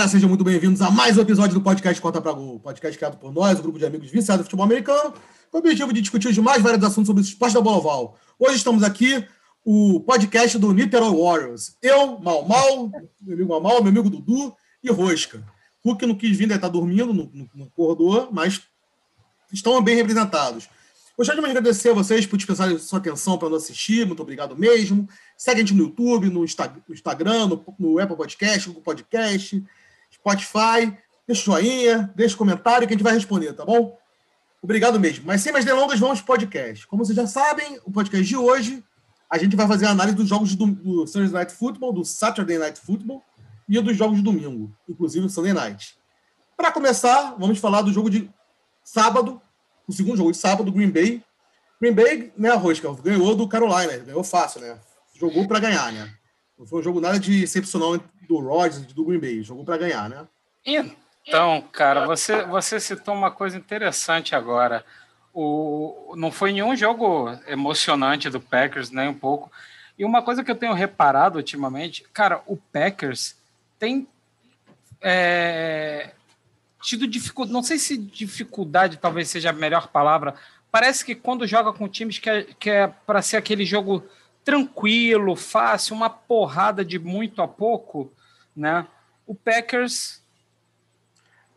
galera, sejam muito bem-vindos a mais um episódio do podcast Conta Pra Gol, podcast criado por nós, um grupo de amigos viciados de futebol americano, com o objetivo de discutir os mais vários assuntos sobre o esporte da bola oval. Hoje estamos aqui, o podcast do Niterói Warriors. Eu, Mal Mal, meu amigo Mal meu amigo Dudu e Rosca. Hulk não quis vir, deve estar dormindo no, no, no corredor, mas estão bem representados. Gostaria de agradecer a vocês por dispensarem sua atenção para nos assistir. Muito obrigado mesmo. Segue a gente no YouTube, no, Instagram, no, no Apple Podcast, Google Podcast, Spotify. Deixa o joinha, deixa o comentário que a gente vai responder, tá bom? Obrigado mesmo. Mas sem mais delongas, vamos para o podcast. Como vocês já sabem, o podcast de hoje, a gente vai fazer a análise dos jogos do, do Thursday Night Football, do Saturday Night Football e dos jogos de domingo, inclusive o Sunday Night. Para começar, vamos falar do jogo de sábado, o segundo jogo de sábado, Green Bay. Green Bay, né, Rosca, ganhou do Carolina, ganhou fácil, né? Jogou para ganhar, né? Não foi um jogo nada de excepcional do Rodgers do Green Bay, jogou para ganhar, né? Então, cara, você, você citou uma coisa interessante agora. O, não foi nenhum jogo emocionante do Packers, nem um pouco. E uma coisa que eu tenho reparado ultimamente, cara, o Packers tem é, tido dificuldade, não sei se dificuldade talvez seja a melhor palavra. Parece que quando joga com times que é, que é para ser aquele jogo tranquilo, fácil, uma porrada de muito a pouco, né? O Packers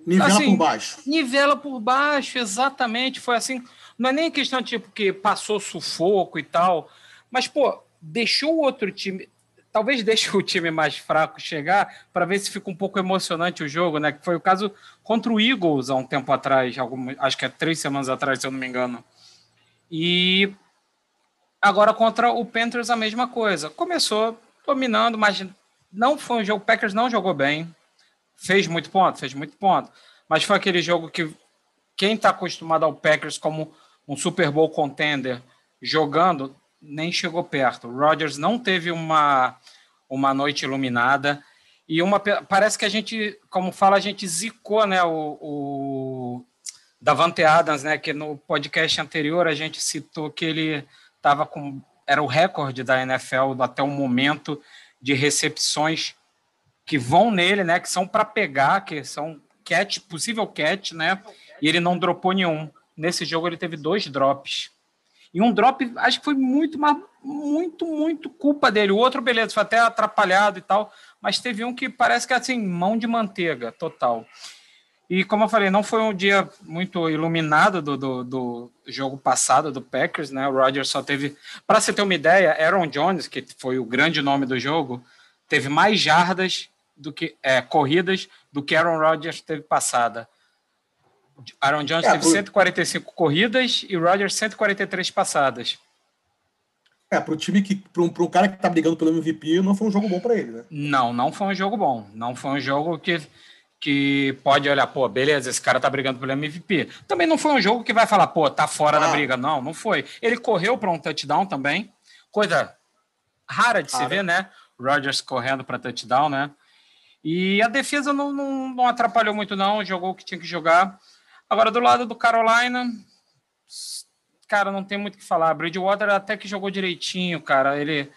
nivela assim, por baixo. Nivela por baixo, exatamente. Foi assim. Não é nem questão tipo que passou sufoco e tal, mas pô, deixou o outro time talvez deixe o time mais fraco chegar para ver se fica um pouco emocionante o jogo, né? Que foi o caso contra o Eagles há um tempo atrás, acho que é três semanas atrás, se eu não me engano. E agora contra o Panthers a mesma coisa. Começou dominando, mas não foi um jogo. O Packers não jogou bem, fez muito ponto, fez muito ponto, mas foi aquele jogo que quem está acostumado ao Packers como um Super Bowl contender jogando nem chegou perto. O Rodgers não teve uma, uma noite iluminada. E uma parece que a gente, como fala, a gente zicou né, o, o Davante Adams, né, que no podcast anterior a gente citou que ele estava com. Era o recorde da NFL até o momento de recepções que vão nele, né? Que são para pegar, que são catch, possível catch, né? E ele não dropou nenhum. Nesse jogo ele teve dois drops. E um drop, acho que foi muito, muito, muito culpa dele. O outro, beleza, foi até atrapalhado e tal, mas teve um que parece que é assim, mão de manteiga, total. E como eu falei, não foi um dia muito iluminado do, do, do jogo passado do Packers, né? O Rodgers só teve, para você ter uma ideia, Aaron Jones, que foi o grande nome do jogo, teve mais jardas do que é, corridas do que Aaron Rodgers teve passada. Aaron Jones é, teve por... 145 corridas e Rodgers 143 passadas. É, para o time que, para um, um, cara que está brigando pelo MVP, não foi um jogo bom para ele, né? Não, não foi um jogo bom. Não foi um jogo que, que pode olhar, pô, beleza, esse cara tá brigando pelo MVP. Também não foi um jogo que vai falar, pô, tá fora ah. da briga. Não, não foi. Ele correu para um touchdown também, coisa rara de se ver, né? Rodgers correndo para touchdown, né? E a defesa não, não, não atrapalhou muito, não. Jogou o que tinha que jogar. Agora, do lado do Carolina, cara, não tem muito o que falar. Bridgewater até que jogou direitinho, cara. Ele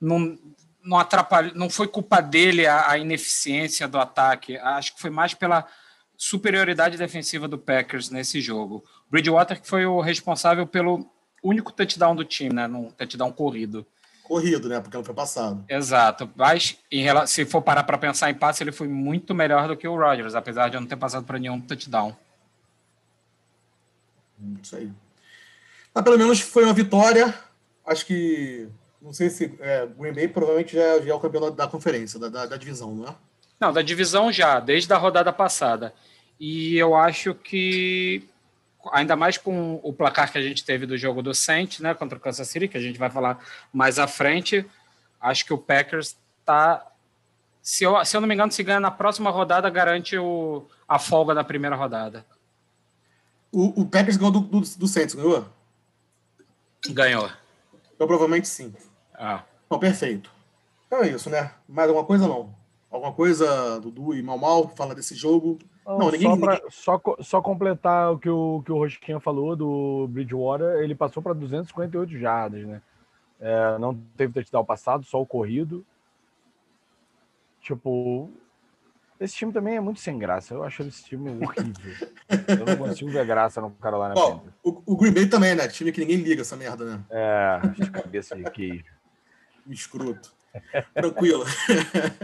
não, não atrapalhou, não foi culpa dele a, a, ineficiência do ataque. Acho que foi mais pela superioridade defensiva do Packers nesse jogo. Bridgewater que foi o responsável pelo único touchdown do time, né? Num touchdown corrido. Corrido, né? Porque não foi passado. Exato. Mas em, se for parar para pensar em passe, ele foi muito melhor do que o Rodgers, apesar de não ter passado para nenhum touchdown. Isso aí. Mas pelo menos foi uma vitória. Acho que. Não sei se. É, Green Bay provavelmente já, já é o campeão da conferência, da, da, da, divisão, não é? Não, da divisão já, desde a rodada passada. E eu acho que. Ainda mais com o placar que a gente teve do jogo do Saints, né, contra o Kansas City, que a gente vai falar mais à frente, acho que o Packers está se eu, se eu não me engano, se ganha na próxima rodada, garante o, a folga da primeira rodada. O, o Packers ganhou do, do, do Saints, ganhou? Ganhou. Então provavelmente sim. Ah. Então, perfeito. Então é isso, né? Mais alguma coisa não? Alguma coisa, Dudu e Mal Mal, fala desse jogo? Não, não ninguém, só, pra, ninguém... Só, só, completar o que o, que o Rosquinha falou do Bridgewater, ele passou para 258 jardas, né? É, não teve touchdown passado, só o corrido. Tipo, Esse time também é muito sem graça. Eu acho esse time horrível. eu não consigo ver graça no cara lá na Bom, o, o, Green Bay também, né? Time que ninguém liga essa merda, né? É, de cabeça de queijo. Escroto. Tranquilo.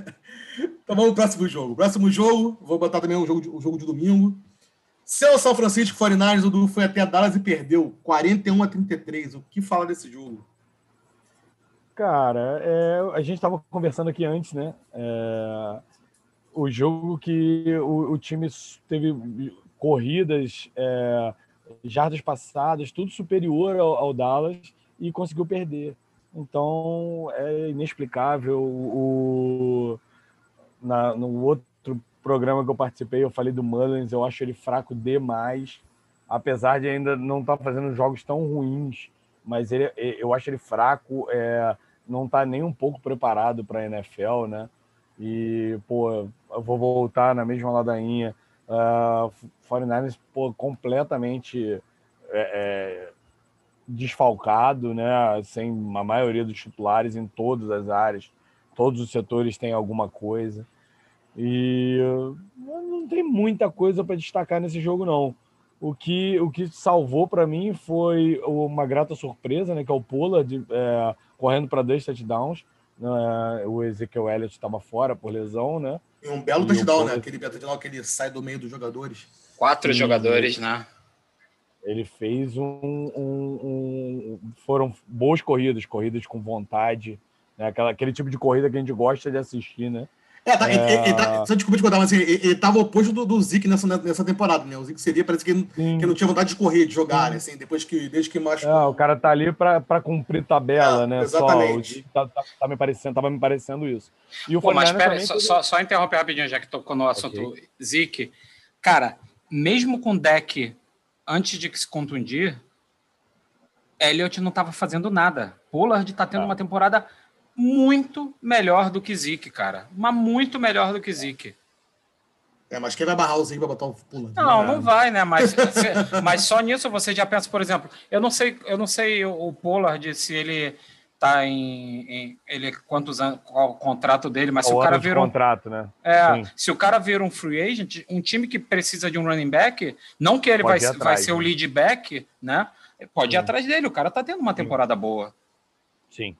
então vamos pro próximo jogo. Próximo jogo, vou botar também um jogo de, um jogo de domingo. Seu São Francisco 49ers, o Du foi até Dallas e perdeu 41 a 33. O que fala desse jogo? Cara, é, a gente estava conversando aqui antes, né? É, o jogo que o, o time teve corridas, é, jardas passadas, tudo superior ao, ao, Dallas e conseguiu perder. Então é inexplicável. O, na, no outro programa que eu participei, eu falei do Mullins, eu acho ele fraco demais, apesar de ainda não estar tá fazendo jogos tão ruins, mas ele, eu acho ele fraco, é, não está nem um pouco preparado para a NFL, né? E, pô, eu vou voltar na mesma ladainha. Uh, 49ers, pô, completamente é, é, desfalcado, né? Sem a maioria dos titulares em todas as áreas. Todos os setores têm alguma coisa. E não tem muita coisa para destacar nesse jogo, não. O que, o que salvou para mim foi uma grata surpresa, né? Que é o Pollard é, correndo para dois touchdowns. Né, o Ezekiel Elliott estava fora por lesão, né? E um belo touchdown, né? Aquele touchdown que ele sai do meio dos jogadores. Quatro e... jogadores, né? Ele fez um, um, um, Foram boas corridas, corridas com vontade, né? Aquela, aquele tipo de corrida que a gente gosta de assistir, né? É, tá, é... Ele, ele tá, só desculpa te contar, mas assim, ele, ele tava oposto do, do Zic nessa, nessa temporada, né? O Zic seria, parece que, que não tinha vontade de correr, de jogar, né? Assim, depois que, desde que machucou. É, o cara tá ali pra, pra cumprir tabela, é, né? Exatamente. Só, tá, tá, tá, me parecendo, tava me parecendo isso. E o Pô, mas pera, só, só, só, interromper rapidinho, já que tocou no assunto okay. Zic. Cara, mesmo com o deck antes de se contundir, Elliot não tava fazendo nada. Pollard tá tendo ah. uma temporada muito melhor do que Zeke, cara. Mas muito melhor do que Zeke. É, mas quem vai barrar o Zeke para botar o pula? Não, não vai, né? Mas, mas só nisso você já pensa, por exemplo, eu não sei, eu não sei o Pollard se ele tá em, em ele quantos anos, qual o contrato dele, mas o se o cara vira um contrato, né? É, Sim. se o cara vira um free agent, um time que precisa de um running back, não que ele vai, atrás, vai ser né? o lead back, né? Pode Sim. ir atrás dele, o cara tá tendo uma temporada Sim. boa. Sim.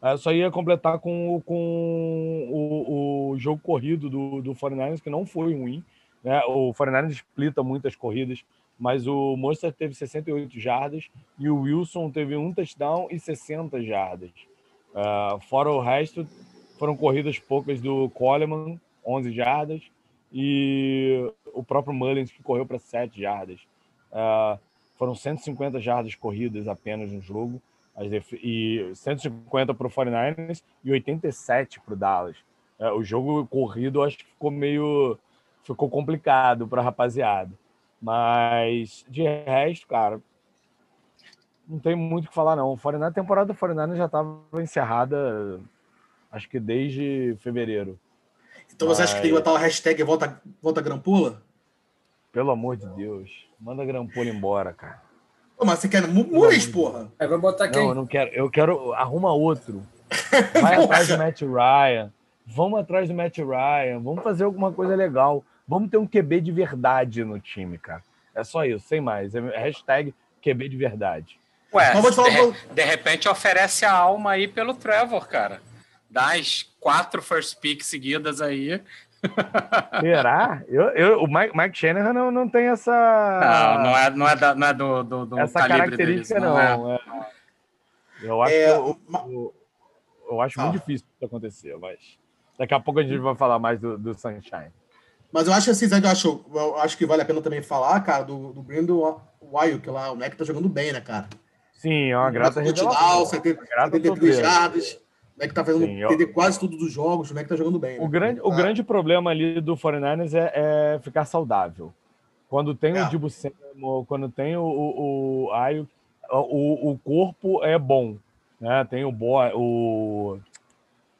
Eu só ia completar com, com o, o jogo corrido do, do 49ers, que não foi ruim. Né? O 49ers explita muitas corridas, mas o Monster teve 68 jardas e o Wilson teve um touchdown e 60 jardas. Uh, fora o resto, foram corridas poucas do Coleman, 11 jardas, e o próprio Mullins, que correu para 7 jardas. Uh, foram 150 jardas corridas apenas no jogo e 150 para o 49ers e 87 para o Dallas. É, o jogo corrido acho que ficou meio. ficou complicado para a rapaziada. Mas de resto, cara, não tem muito o que falar, não. O 49, a temporada do 49 já estava encerrada, acho que desde fevereiro. Então você Mas... acha que tem que botar o hashtag volta, volta Grampola? Pelo amor de Deus. Manda Grampola embora, cara. Mas você quer Muniz, porra? É, vai botar quem? Não, eu não quero. Eu quero. Arruma outro. Vai atrás do Matt Ryan. Vamos atrás do Matt Ryan. Vamos fazer alguma coisa legal. Vamos ter um QB de verdade no time, cara. É só isso, sem mais. É hashtag QB de verdade. Ué, de, de, repente oferece a alma aí pelo Trevor, cara. Dá as quatro first picks seguidas aí. Será? Eu, eu, o Mike, Mike Shanahan não, não tem essa. Não, não é, não é, da, não é do, do, do essa característica, deles, não. não é. É. Eu acho, é, eu, eu, eu, acho ah. muito difícil isso acontecer, mas daqui a pouco a gente vai falar mais do, do Sunshine. Mas eu acho assim, eu acho, eu acho que vale a pena também falar, cara, do, do Brandon que lá o Mac tá jogando bem, né, cara? Sim, é uma grata revelação. 73 jardas. O Mac tá fazendo Sim, eu... quase todos os jogos, o Mac tá jogando bem. Né? O, grande, o grande problema ali do 49ers é, é ficar saudável. Quando tem é. o Dibu Samuel, quando tem o, o, o Ayuk, o, o corpo é bom. Né? Tem o, Bo, o,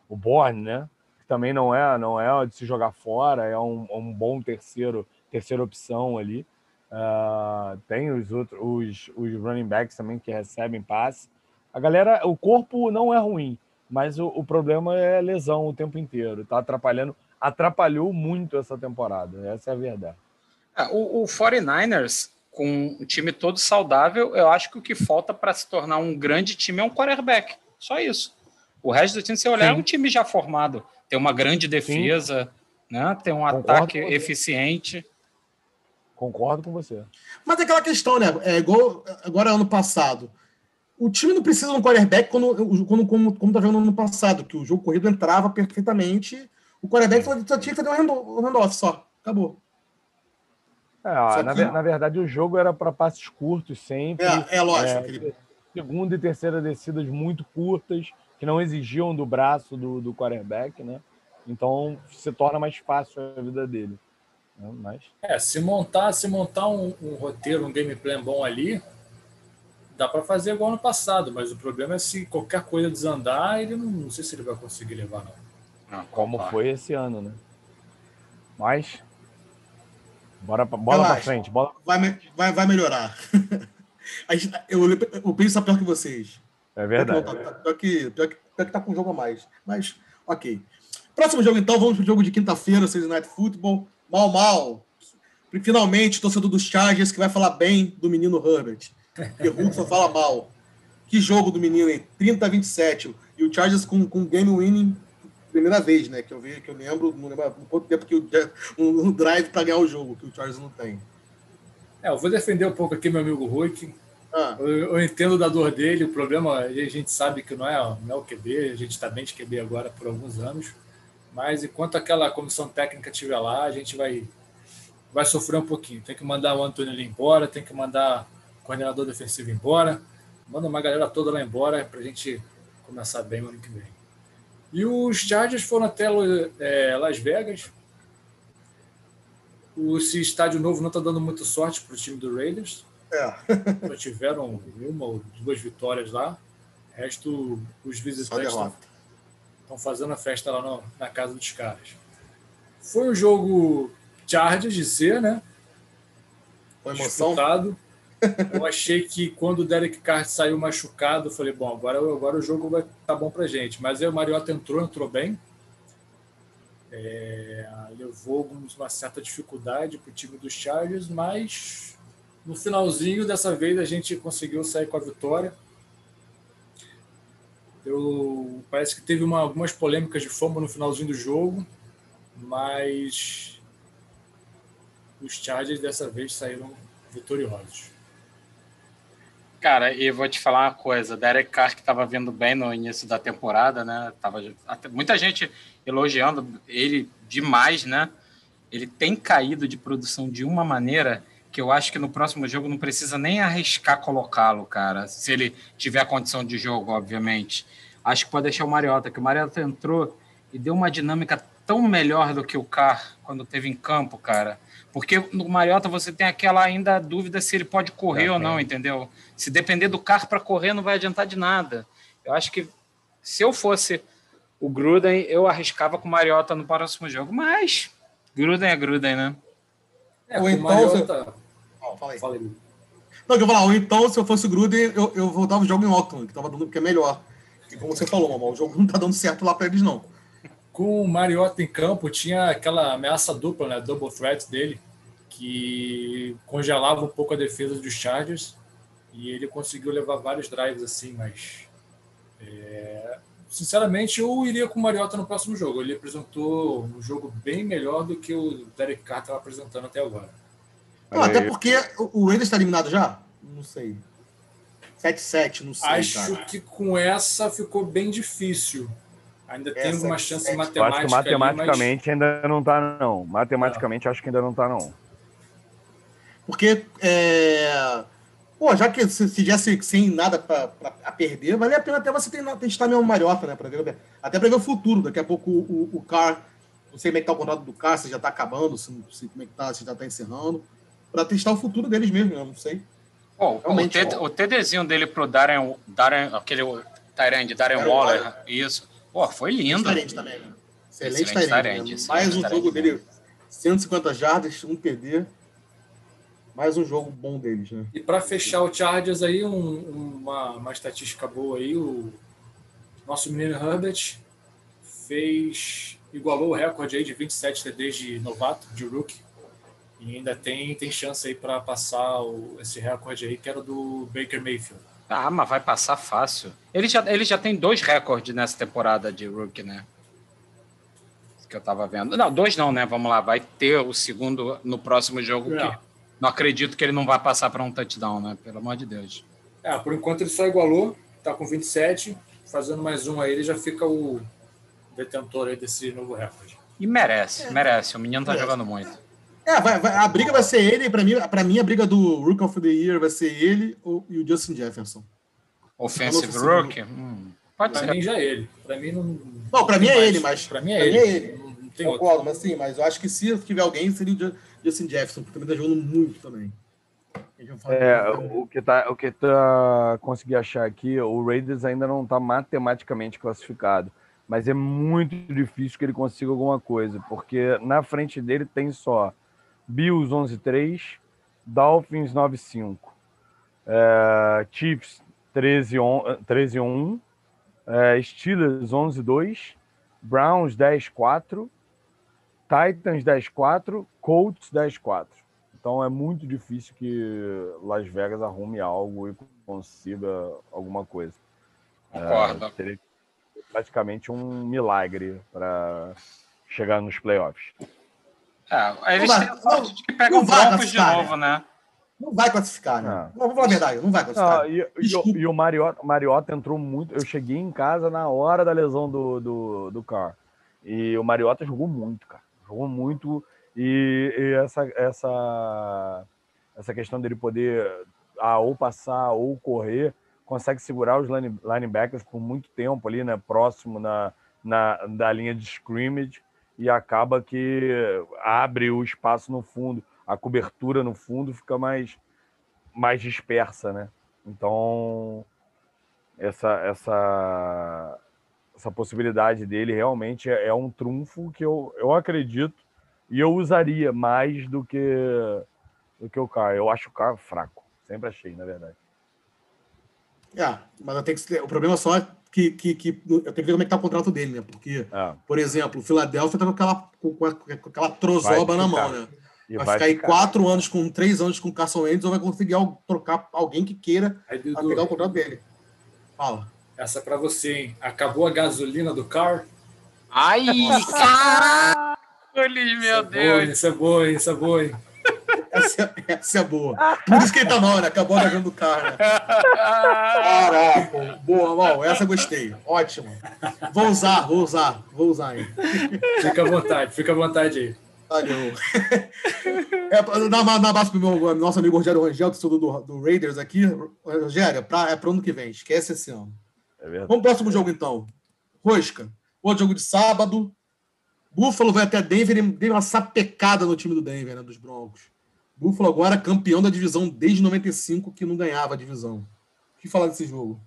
o Borne, né? Que também não é, não é de se jogar fora, é um, um bom terceiro, terceira opção ali. Uh, tem os outros, os, os running backs também que recebem passe. A galera, o corpo não é ruim, mas o, o problema é lesão o tempo inteiro. Está atrapalhando atrapalhou muito essa temporada. Essa é a verdade. É, o, o 49ers, com o time todo saudável, eu acho que o que falta para se tornar um grande time é um quarterback. Só isso. O resto do time, se olhar, Sim. é um time já formado. Tem uma grande defesa, né? tem um Concordo ataque eficiente. Concordo com você. Mas é aquela questão, né? É igual agora ano passado. O time não precisa de um quarterback quando, quando, como, como tá jogando no ano passado, que o jogo corrido entrava perfeitamente. O quarterback só tinha que fazer um handoff só. Acabou. É, na, que... na, verdade, o jogo era para passes curtos sempre. É, é lógico. É, segunda e terceira descidas muito curtas, que não exigiam do braço do, do quarterback, né? Então se torna mais fácil a vida dele. Né? Mas... É, se montar, se montar um, um roteiro, um gameplay bom ali, dá para fazer igual no passado, mas o problema é se qualquer coisa desandar, ele não, não sei se ele vai conseguir levar, não. Ah, como foi esse ano, né? Mas Bora, bola para frente. Bola... Vai, vai, vai melhorar. eu, eu penso pior que vocês. É verdade. Pior que, pior que, pior que, pior que tá com um jogo a mais. Mas, ok. Próximo jogo, então, vamos pro jogo de quinta-feira, Sunday Night Football. Mal, mal. Finalmente, torcedor dos Chargers que vai falar bem do menino Herbert. Porque Hulk só fala mal. Que jogo do menino, hein? 30 a 27. E o Chargers com, com game winning primeira vez, né? Que eu vi, que eu lembro, não lembro quanto tempo que o, um, um drive para ganhar o jogo, que o Charles não tem. É, eu vou defender um pouco aqui meu amigo Rui, que ah. eu, eu, entendo da dor dele, o problema, a gente sabe que não é, não é o QB, a gente está bem de QB agora por alguns anos, mas enquanto aquela comissão técnica estiver lá, a gente vai, vai sofrer um pouquinho. Tem que mandar o Antônio embora, tem que mandar o coordenador defensivo embora, manda uma galera toda lá embora para a gente começar bem o ano que vem. E os Chargers foram até é, Las Vegas. O, esse estádio novo não está dando muita sorte para o time do Raiders. É. Já tiveram uma ou duas vitórias lá. O resto, os visitantes estão fazendo a festa lá no, na casa dos caras. Foi um jogo Chargers de ser, né? Com emoção. Disputado. Eu achei que quando o Derek Carr saiu machucado, eu falei, bom, agora, agora o jogo vai estar tá bom pra gente. Mas aí o Mariota entrou, entrou bem. É, levou uma certa dificuldade para o time dos Chargers, mas no finalzinho dessa vez a gente conseguiu sair com a vitória. Eu, parece que teve uma, algumas polêmicas de fama no finalzinho do jogo, mas os Chargers dessa vez saíram vitoriosos. Cara, e vou te falar uma coisa, Derek Carr que estava vindo bem no início da temporada, né? Tava muita gente elogiando ele demais, né? Ele tem caído de produção de uma maneira que eu acho que no próximo jogo não precisa nem arriscar colocá-lo, cara. Se ele tiver a condição de jogo, obviamente. Acho que pode deixar o Mariota, que o Mariota entrou e deu uma dinâmica tão melhor do que o Carr quando teve em campo, cara. Porque no Mariota você tem aquela ainda dúvida se ele pode correr é, ou não, é. entendeu? Se depender do carro para correr, não vai adiantar de nada. Eu acho que se eu fosse o Gruden, eu arriscava com o Mariota no próximo jogo, mas Gruden é Gruden, né? É, ou então. Mariota... Fala aí. Fala aí. Não, eu falar, ou então, se eu fosse o Gruden, eu, eu voltava o jogo em Auckland, que tava dando que é melhor. E como você falou, o jogo não tá dando certo lá para eles, não com o Mariota em campo, tinha aquela ameaça dupla, né? Double threat dele, que congelava um pouco a defesa dos Chargers e ele conseguiu levar vários drives assim, mas é, sinceramente eu iria com o Mariota no próximo jogo. Ele apresentou um jogo bem melhor do que o Derek Carr estava apresentando até agora. Não, até porque o Raiders está eliminado já? Não sei. 7-7, não sei. Acho cara. que com essa ficou bem difícil. Ainda tem Essa alguma chance é, matemática. Eu acho que matematicamente ali, mas... ainda não está, não. Matematicamente, acho que ainda não está, não. Porque, é... pô, já que se tivesse sem nada para perder, vale a pena até você testar mesmo Mariota, né? Pra ver, até para ver o futuro. Daqui a pouco o, o, o Car, não sei como é que tá o contrato do Car, se já está acabando, se, se, como é que tá, se já está encerrando. Para testar o futuro deles mesmo, eu não sei. Bom, o, TD, o TDzinho dele pro Darren, Darren aquele Tyrande, Darren, Darren Waller, Waller, isso Pô, foi lindo. Excelente também, né? Excelente, excelente Tyrande. Né? Mais um jogo dele, 150 jardas, um TD. Mais um jogo bom deles, né? E para fechar o Chargers aí, um, uma, uma estatística boa aí, o nosso menino Herbert fez igualou o recorde aí de 27 TDs de novato, de rookie. E ainda tem, tem chance aí para passar o, esse recorde aí, que era do Baker Mayfield. Ah, mas vai passar fácil. Ele já, ele já tem dois recordes nessa temporada de rookie, né? Que eu tava vendo. Não, dois não, né? Vamos lá, vai ter o segundo no próximo jogo. É. Não acredito que ele não vai passar para um touchdown, né? Pelo amor de Deus. É, por enquanto ele só igualou, tá com 27, fazendo mais um aí, ele já fica o detentor aí desse novo recorde. E merece, é. merece. O menino tá jogando muito. É, vai, vai, a briga vai ser ele, para mim, para mim a briga do Rook of the Year vai ser ele ou, e o Justin Jefferson. Offensive Rook? Hum, pode pra ser. Pra mim já é ele. Para mim não. Não, para mim é ele, mas para mim é ele. Mim é ele. Não, não tem Concordo, mas sim, mas eu acho que se tiver alguém seria o Justin Jefferson, porque também tá jogando muito também. É, o que tá, o que tá consegui achar aqui, o Raiders ainda não está matematicamente classificado, mas é muito difícil que ele consiga alguma coisa, porque na frente dele tem só Bills 11-3, Dolphins 9-5, é, Chiefs 13-1, é, Steelers 11-2, Browns 10-4, Titans 10-4, Colts 10-4. Então é muito difícil que Las Vegas arrume algo e consiga alguma coisa. Concordo. É, praticamente um milagre para chegar nos playoffs. É, eles têm sorte de que pegam Broncos de novo, né? Não vai classificar, né? Não. Vamos falar a verdade, não vai classificar. Não, e, e, e, o Mariota, Mariota entrou muito. Eu cheguei em casa na hora da lesão do, do, do Carr. E o Mariota jogou muito, cara. Jogou muito. E, e essa, essa, essa questão dele poder ah, ou passar ou correr, consegue segurar os line, linebackers por muito tempo ali, né? Próximo na, na, da linha de scrimmage e acaba que abre o espaço no fundo, a cobertura no fundo fica mais, mais dispersa, né? Então, essa, essa, essa possibilidade dele realmente é, é um trunfo que eu, eu acredito e eu usaria mais do que, do que o Carr. Eu acho o Carr fraco, sempre achei, na verdade. É, mas tenho que, o problema só é que, que, que eu tenho que ver como é que tá o contrato dele, né? Porque, é. por exemplo, o Philadelphia tá com aquela, com, aquela trozoba na mão, né? E vai, vai ficar aí quatro anos com três anos com o Carson Wentz ou vai conseguir trocar alguém que queira aí, Dudu, pegar o contrato dele. Fala. Essa é para você, hein? Acabou a gasolina do car? Ai, caralho, meu Deus. Isso é boa, isso é boa, hein? Essa, essa é boa. Por isso que ele tá mal, né? Acabou ganhando o carro. Né? Caraca, boa, mal. Essa gostei. Ótimo. Vou usar, vou usar, vou usar aí. Fica à vontade, fica à vontade aí. Valeu. É, dá um abraço pro meu nosso amigo Rogério Rangel, do, do, do Raiders aqui. Rogério, é pra, é pro ano que vem. Esquece esse ano. É Vamos pro próximo jogo, então. Rosca. Outro jogo de sábado. Buffalo vai até Denver e deu uma sapecada no time do Denver, né, dos Broncos. Buffalo agora campeão da divisão desde 95 que não ganhava a divisão. O que falar desse jogo?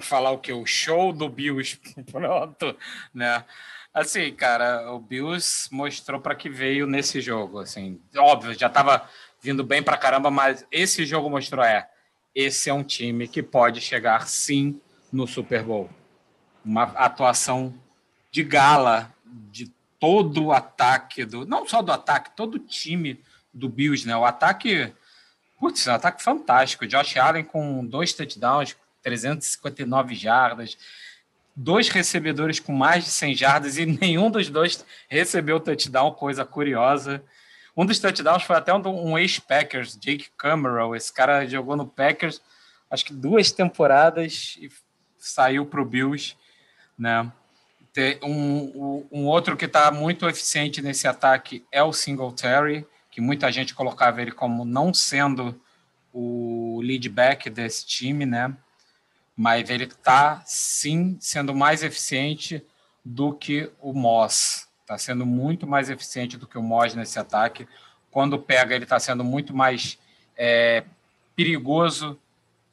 Falar o que? O show do Bills. Pronto, né? Assim, cara, o Bills mostrou para que veio nesse jogo. Assim, óbvio, já estava vindo bem para caramba, mas esse jogo mostrou é esse é um time que pode chegar sim no Super Bowl. Uma atuação de gala de todo o ataque do. Não só do ataque, todo o time do Bills, né? O ataque. Putz, é um ataque fantástico. Josh Allen com dois touchdowns, 359 jardas, dois recebedores com mais de 100 jardas e nenhum dos dois recebeu touchdown, coisa curiosa. Um dos touchdowns foi até um, um ex-Packers, Jake Cameron. Esse cara jogou no Packers, acho que duas temporadas e saiu para o Bills, né? Um, um outro que está muito eficiente nesse ataque é o Singletary, que muita gente colocava ele como não sendo o lead back desse time, né? Mas ele está sim sendo mais eficiente do que o Moss. Está sendo muito mais eficiente do que o Moss nesse ataque. Quando pega, ele está sendo muito mais é, perigoso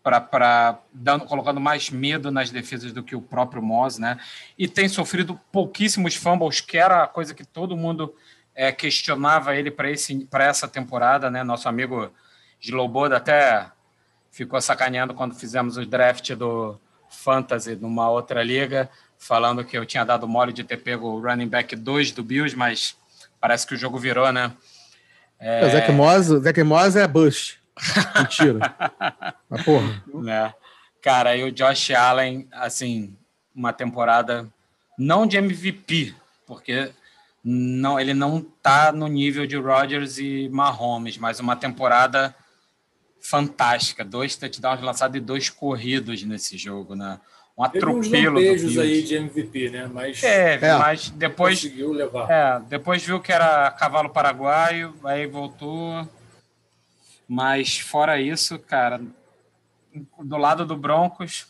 para colocando mais medo nas defesas do que o próprio Moss, né? E tem sofrido pouquíssimos fumbles, que era a coisa que todo mundo é, questionava ele para essa temporada, né? Nosso amigo Sloboda até ficou sacaneando quando fizemos o draft do Fantasy numa outra liga, falando que eu tinha dado mole de ter pego o running back 2 do Bills, mas parece que o jogo virou, né? É... O Zach Moss, Zach Moss é bust. Mentira. Mas porra. Né? Cara, e o Josh Allen, assim, uma temporada não de MVP, porque não, ele não tá no nível de Rodgers e Mahomes, mas uma temporada fantástica. Dois touchdowns lançados e dois corridos nesse jogo, né? Um atropelo. beijos aí de MVP, né? Mas, é, é, mas depois. Conseguiu levar. É, depois viu que era cavalo paraguaio, aí voltou. Mas fora isso, cara, do lado do Broncos,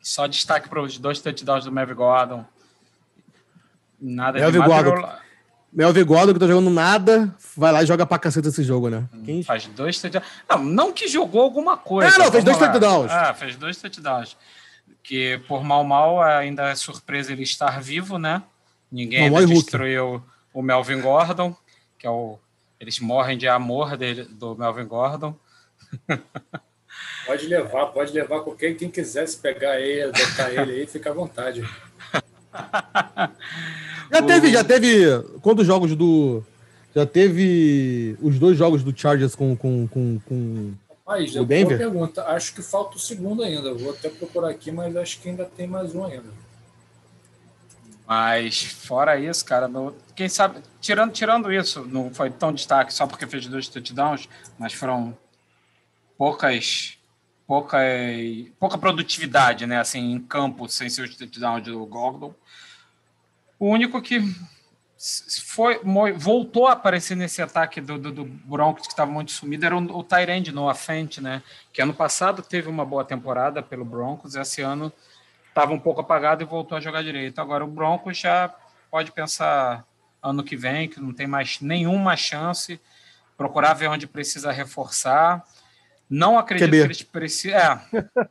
só destaque para os dois touchdowns do Melvin Gordon. Nada Melvin de Gordon. Melvin Gordon, que tá jogando nada, vai lá e joga pra caceta esse jogo, né? Hum, Quem... Faz dois touchdowns. Não, não que jogou alguma coisa. É, não, fez dois touchdowns. Ah, fez dois touchdowns. Que por mal mal ainda é surpresa ele estar vivo, né? Ninguém não, destruiu o Melvin Gordon, que é o. Eles morrem de amor dele, do Melvin Gordon. Pode levar, pode levar qualquer quem quisesse pegar ele, adotar ele aí, fica à vontade. Já teve, já teve. Quantos jogos do. Já teve os dois jogos do Chargers com, com, com, com Rapaz, o Denver? pergunta. Acho que falta o segundo ainda. Vou até procurar aqui, mas acho que ainda tem mais um ainda. Mas fora isso, cara, no, quem sabe, tirando, tirando isso, não foi tão destaque só porque fez dois touchdowns, mas foram poucas pouca, pouca produtividade, né? Assim, em campo, sem ser o touchdown do Gordon. O único que foi, voltou a aparecer nesse ataque do, do, do Broncos, que estava muito sumido, era o, o Tyrande Noah Fent, né? Que ano passado teve uma boa temporada pelo Broncos, esse ano estava um pouco apagado e voltou a jogar direito. Agora o Broncos já pode pensar ano que vem, que não tem mais nenhuma chance, procurar ver onde precisa reforçar não acredito que eles precisam. É,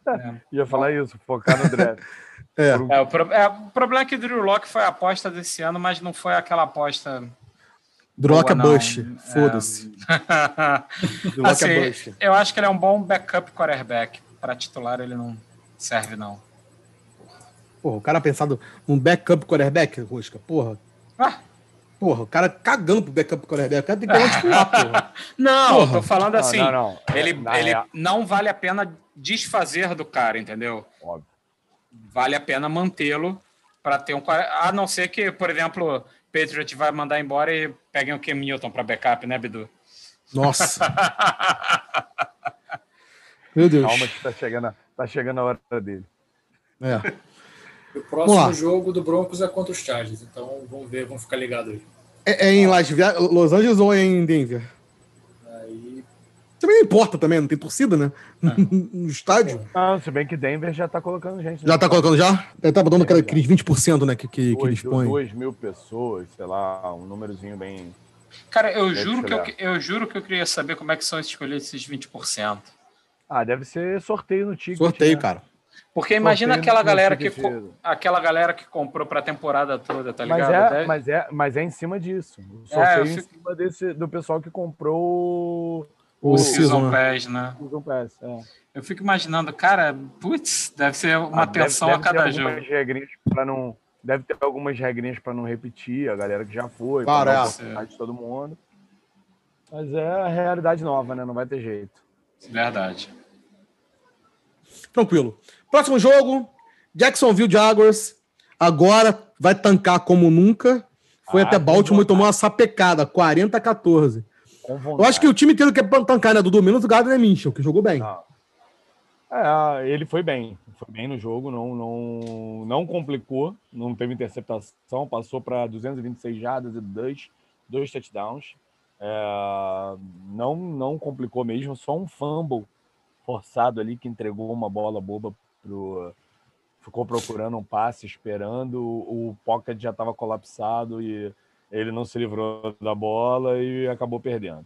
é. Ia falar isso, focar no draft. é. É, o, pro... é, o problema é que Drew Locke foi a aposta desse ano, mas não foi aquela aposta. Locke é Bush, foda-se. É... assim, é Bush. Eu acho que ele é um bom backup quarterback. Para titular, ele não serve, não. Porra, o cara pensado num backup quarterback, Rosca, porra. Ah, Porra, o cara cagando pro backup quarterback. O cara tem que dar um titular, porra. Não, porra. tô falando assim. Não, não, não. Ele, não, ele não vale a pena desfazer do cara, entendeu? Óbvio. Vale a pena mantê-lo para ter um. A não ser que, por exemplo, Patriot vai mandar embora e peguem o Cam Newton para backup, né, Bidu? Nossa. Meu Deus. Calma que tá chegando, tá chegando a hora dele. É. O próximo jogo do Broncos é contra os Chargers, então vamos ver, vamos ficar ligado aí. É, é em Las Vegas, Los Angeles ou é em Denver? Aí... Também não importa também, não tem torcida, né? É. no estádio. Ah, se bem que Denver já tá colocando gente. Já tá colocando já? Ele tava dando aqueles 20% né, que, que, que eles põem. 2 mil pessoas, sei lá, um númerozinho bem... Cara, eu juro, que eu, eu juro que eu queria saber como é que são escolhidos esses 20%. Ah, deve ser sorteio no ticket. Sorteio, né? cara. Porque imagina aquela galera que aquela galera que comprou para a temporada toda, tá ligado? Mas é, mas é, mas é em cima disso. O é, sorteio é, fico... em cima desse, do pessoal que comprou o, o Season Pass, né? Season Pass, é. Eu fico imaginando, cara, putz, deve ser uma ah, tensão deve, deve a cada jogo. Regrinhas não, deve ter algumas regrinhas para não repetir, a galera que já foi, para é. de todo mundo. Mas é a realidade nova, né? Não vai ter jeito. Verdade. Tranquilo. Próximo jogo, Jacksonville Jaguars. Agora vai tancar como nunca. Foi ah, até Baltimore e tomou uma sapecada, 40 a 14. Eu acho que o time inteiro quer tancar, né, Dudu? Menos o Gardner Minchel, que jogou bem. É, ele foi bem. Foi bem no jogo, não, não, não complicou, não teve interceptação, passou para 226 jardas e dois, dois touchdowns. É, não, não complicou mesmo, só um fumble forçado ali que entregou uma bola boba ficou procurando um passe, esperando, o pocket já estava colapsado e ele não se livrou da bola e acabou perdendo.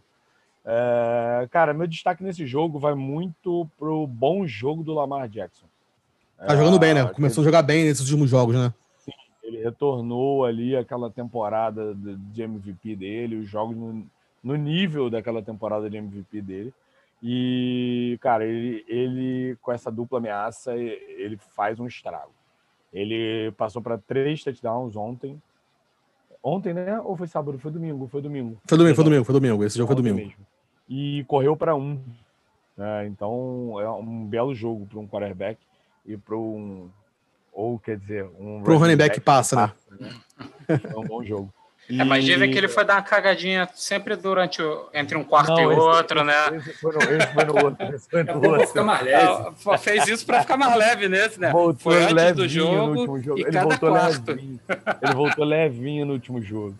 É, cara, meu destaque nesse jogo vai muito pro bom jogo do Lamar Jackson. Tá jogando bem, né? É, Começou a jogar bem nesses últimos jogos, né? Sim, ele retornou ali aquela temporada de MVP dele, os jogos no, no nível daquela temporada de MVP dele. E, cara, ele, ele com essa dupla ameaça, ele faz um estrago. Ele passou para três touchdowns ontem. Ontem, né? Ou foi sábado? Foi domingo? Foi domingo. Foi domingo, foi domingo, foi domingo. Esse jogo foi domingo. Mesmo. E correu para um. Né? Então, é um belo jogo para um quarterback e para um. Ou, quer dizer, um. Para running back, back passa, né? Passa, né? É um bom jogo. E... É, mas dizem que ele foi dar uma cagadinha sempre durante o, entre um quarto não, e esse, outro, né? Esse foi no, esse foi no outro. Esse foi no outro. Ficar mais leve. Fez isso para ficar mais leve nesse, né? Voltou foi antes do jogo, jogo. ele voltou quarto. levinho. Ele voltou levinho no último jogo.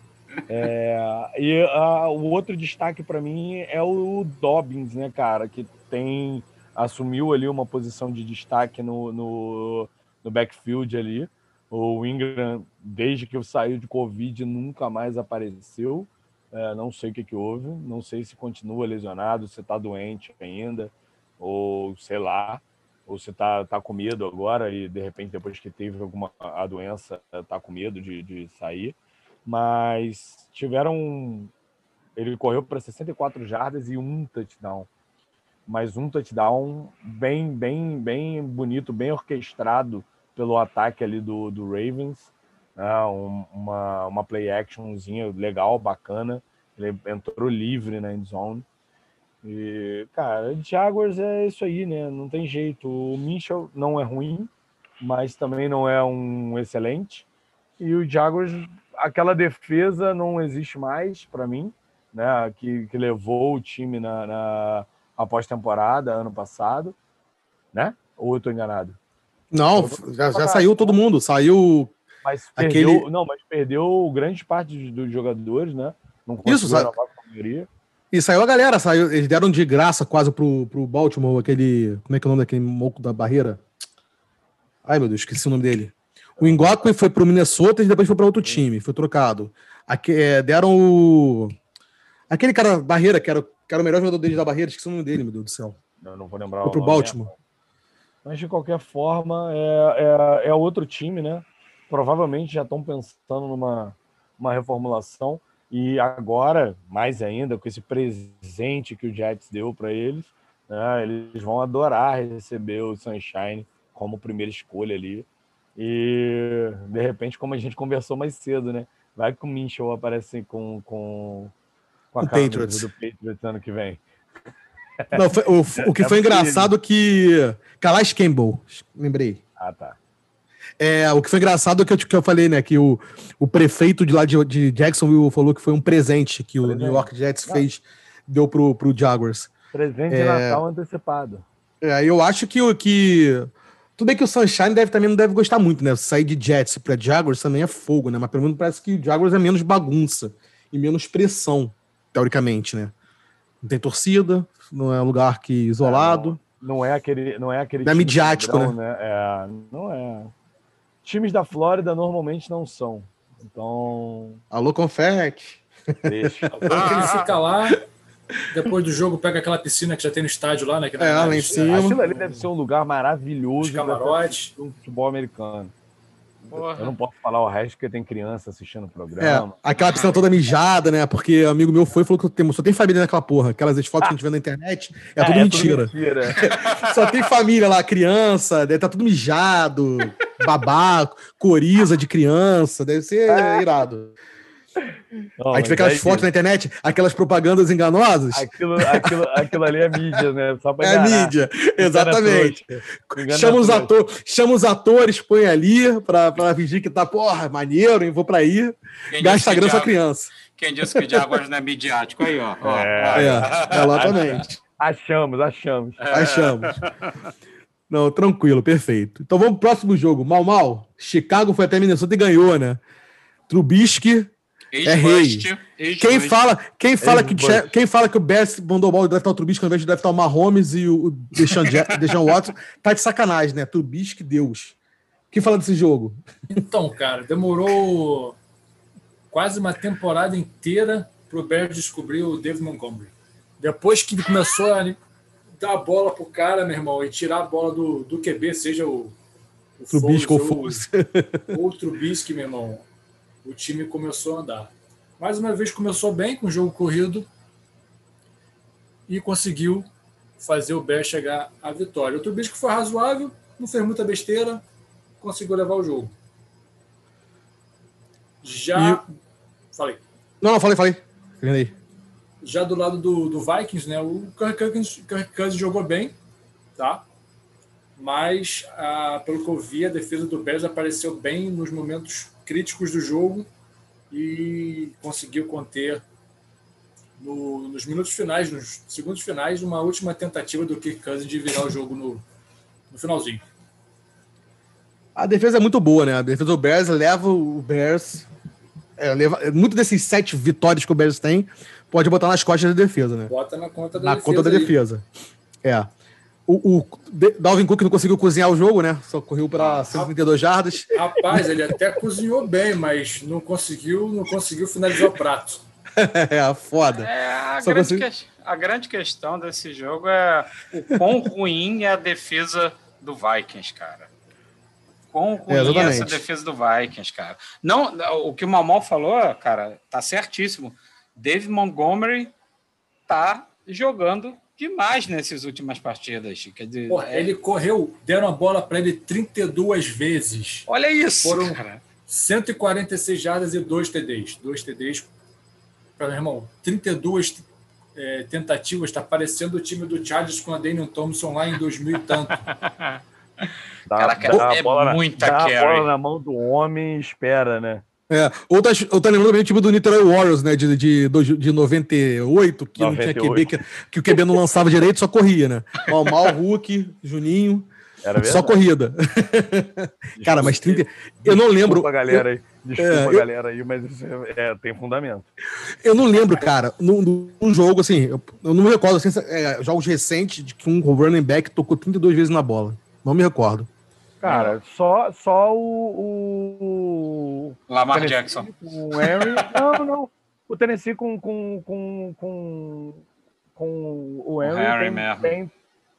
É, e a, o outro destaque para mim é o Dobbins, né, cara, que tem assumiu ali uma posição de destaque no, no, no backfield ali. O Ingram, desde que eu saí de Covid, nunca mais apareceu. É, não sei o que, que houve, não sei se continua lesionado, se está doente ainda, ou sei lá, ou se está tá com medo agora e de repente, depois que teve alguma a doença, está com medo de, de sair. Mas tiveram. Ele correu para 64 jardas e um touchdown. Mas um touchdown bem, bem, bem bonito, bem orquestrado pelo ataque ali do, do Ravens. Né? Um, uma, uma play actionzinha legal, bacana. Ele entrou livre na end zone. E, cara, Jaguars é isso aí, né? Não tem jeito. O Mitchell não é ruim, mas também não é um excelente. E o Jaguars, aquela defesa não existe mais para mim, né? Que, que levou o time na, na pós-temporada ano passado, né? Ou eu tô enganado? Não, já, já saiu todo mundo. Saiu. Mas perdeu, aquele... não, mas perdeu grande parte dos jogadores, né? Não Isso, sa... E saiu a galera, saiu, eles deram de graça quase pro, pro Baltimore, aquele. Como é que é o nome daquele moco da barreira? Ai, meu Deus, esqueci o nome dele. O Ngokwe foi pro Minnesota e depois foi para outro time, foi trocado. Aqui, é, deram o. Aquele cara barreira, que era, que era o melhor jogador deles da barreira, esqueci o nome dele, meu Deus do céu. Eu não vou lembrar. Foi pro Baltimore. Mesmo. Mas de qualquer forma, é, é, é outro time, né? Provavelmente já estão pensando numa uma reformulação. E agora, mais ainda, com esse presente que o Jets deu para eles, né, eles vão adorar receber o Sunshine como primeira escolha ali. E, de repente, como a gente conversou mais cedo, né? Vai que o Minchel aparece com, com, com a cara do Patriots ano que vem. Não, foi, o, o, que é foi engraçado que. Calais Campbell, lembrei. Ah, tá. É, o que foi engraçado é que eu, que eu falei, né? Que o, o prefeito de lá de, de Jacksonville falou que foi um presente que presente. o New York Jets Não. fez, deu pro, pro Jaguars. Presente é, de Natal antecipado. É, eu acho que o que. Tudo bem que o Sunshine deve, também não deve gostar muito, né? Sair de Jets para Jaguars também é fogo, né? Mas pelo menos parece que o Jaguars é menos bagunça e menos pressão, teoricamente, né? Não tem torcida, não é um lugar que isolado. É, não, não, é aquele, não é aquele. Não é midiático, padrão, né? né? É, não é. Times da Flórida normalmente não são. Então. Alô, confete. Deixa. ele fica lá, depois do jogo pega aquela piscina que já tem no estádio lá, né? é, lá em cima. Aquilo ali deve ser um lugar maravilhoso. Camarote. Um futebol americano. Porra. Eu não posso falar o resto porque tem criança assistindo o programa. É, aquela piscina toda mijada, né? Porque um amigo meu foi e falou que tem, só tem família naquela porra. Aquelas fotos que a gente vê na internet, é, é tudo é, mentira. Tudo mentira. só tem família lá, criança, deve estar tá tudo mijado, babaco, coriza de criança, deve ser irado. Oh, a gente vê aquelas fotos na internet, aquelas propagandas enganosas. Aquilo, aquilo, aquilo ali é mídia, né? Só pra é mídia, exatamente. Chama os, ator, chama os atores, põe ali pra, pra fingir que tá, porra, maneiro, e vou pra aí. Quem gasta grana pra criança. Quem disse que Jaguars não é midiático? Aí, ó. ó. É, é, exatamente. Achamos, achamos. É. Achamos. Não, tranquilo, perfeito. Então vamos pro próximo jogo. Mal, mal. Chicago foi até Minnesota e ganhou, né? Trubisky é rei. Quem fala, quem fala que quem fala que o Best mandou mal deve estar o Trubisky ao invés de deve estar o Mahomes e o Deshaun, Deshaun Watson, tá de sacanagem, né? Trubisky, Deus. Quem fala desse jogo? Então, cara, demorou quase uma temporada inteira pro Bears descobrir o David Montgomery. Depois que ele começou a dar a bola pro cara, meu irmão, e tirar a bola do, do QB, seja o, o Trubisky ou, ou, ou o Trubisky, meu irmão o time começou a andar. Mais uma vez começou bem com o jogo corrido e conseguiu fazer o Bears chegar à vitória. O Trubisky foi razoável, não fez muita besteira, conseguiu levar o jogo. Já. E... Falei. Não, não, falei, falei. Falei. Já do lado do, do Vikings, né? O Kirk Cousins, Kirk Cousins jogou bem, tá? Mas, ah, pelo que eu vi, a defesa do Bears apareceu bem nos momentos críticos do jogo e conseguiu conter no, nos minutos finais, nos segundos finais, uma última tentativa do Kirk Cousins de virar o jogo no, no finalzinho. A defesa é muito boa, né? A defesa do Bears leva o Bears. É, leva, muito desses sete vitórias que o Bears tem pode botar nas costas da defesa, né? Bota na conta da na defesa. Na conta da aí. defesa. É. O, o Dalvin Cook não conseguiu cozinhar o jogo, né? Só correu para 132 jardas. Rapaz, ele até cozinhou bem, mas não conseguiu, não conseguiu finalizar o prato. é, foda. É, a, grande que... a grande questão desse jogo é o quão ruim é a defesa do Vikings, cara. Quão ruim é, é essa defesa do Vikings, cara. Não, o que o Mamal falou, cara, tá certíssimo. Dave Montgomery tá jogando demais nessas últimas partidas. Quer dizer, Porra, é... Ele correu, deram a bola para ele 32 vezes. Olha isso, Foram cara. 146 jardas e 2 TDs. 2 TDs, para meu irmão, 32 é, tentativas. Está parecendo o time do Chargers com a Daniel Thompson lá em 2000 e tanto. Dá, Caraca, dá é bola, muita dá carry. a bola na mão do homem e espera, né? É, ou tá, ou tá lembrando também o time do Niterói Warriors, né? De, de, de 98, que 98. não tinha QB, que, que o QB não lançava direito, só corria, né? Mal, Mal Hulk, Juninho. Era só corrida. Cara, mas 30. Eu não lembro. Desculpa, galera aí. Desculpa, é, galera aí, mas isso é, é, tem fundamento. Eu não lembro, cara, num, num jogo assim, eu, eu, não me recordo, assim, é, jogos recentes de que um running back tocou 32 vezes na bola. Não me recordo. Cara, só, só o, o. Lamar Tennessee Jackson. Com o Henry. não, não. O Tennessee com, com, com, com, com o Henry, o tem, tem,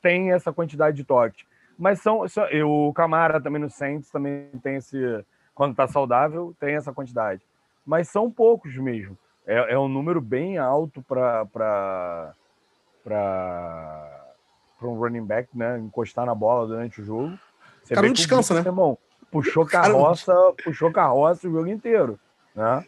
tem, essa quantidade de toques. Mas são. são o Camara também no Saints também tem esse. Quando tá saudável, tem essa quantidade. Mas são poucos mesmo. É, é um número bem alto para para um running back, né? Encostar na bola durante o jogo. Você o cara não descansa, né? Irmão, puxou carroça, puxou carroça o jogo inteiro, né?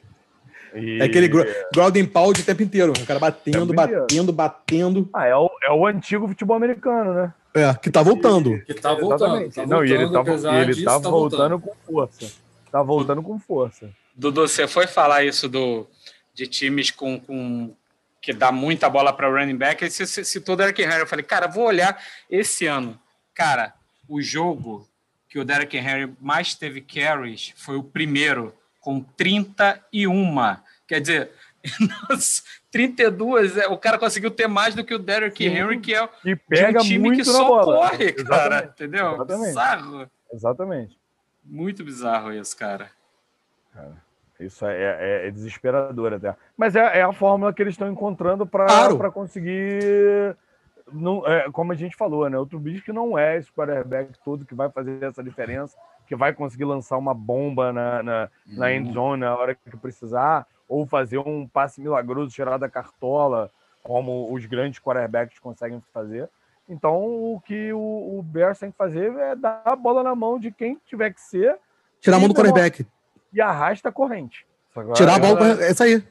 E... É aquele grounding pound o tempo inteiro. O cara batendo, batendo, batendo. Ah, é o, é o antigo futebol americano, né? É, que tá voltando. Que tá voltando. Tá não, e ele tá, ele disso, tá, tá voltando, voltando com força. Tá voltando com força. Dudu, você foi falar isso do, de times com, com que dá muita bola para running back, aí você citou o Derek Henry. Eu falei, cara, vou olhar esse ano. Cara, o jogo que o Derek Henry mais teve carries foi o primeiro, com 31. Quer dizer, 32, é, o cara conseguiu ter mais do que o Derek Sim. Henry, que é e pega um time que só bola. corre, cara. Exatamente. Entendeu? Exatamente. Bizarro. Exatamente. Muito bizarro isso, cara. cara isso é, é, é, desesperador até. Mas é, é, a fórmula que eles estão encontrando para claro. conseguir não, é, como a gente falou, né? O Trubisky não é esse quarterback todo que vai fazer essa diferença, que vai conseguir lançar uma bomba na, na, uhum. na end zone na hora que precisar, ou fazer um passe milagroso tirado da cartola, como os grandes quarterbacks conseguem fazer. Então, o que o, o Bears tem que fazer é dar a bola na mão de quem tiver que ser. Tirar a mão do quarterback. E arrasta a corrente. Tirar a bola, é isso aí.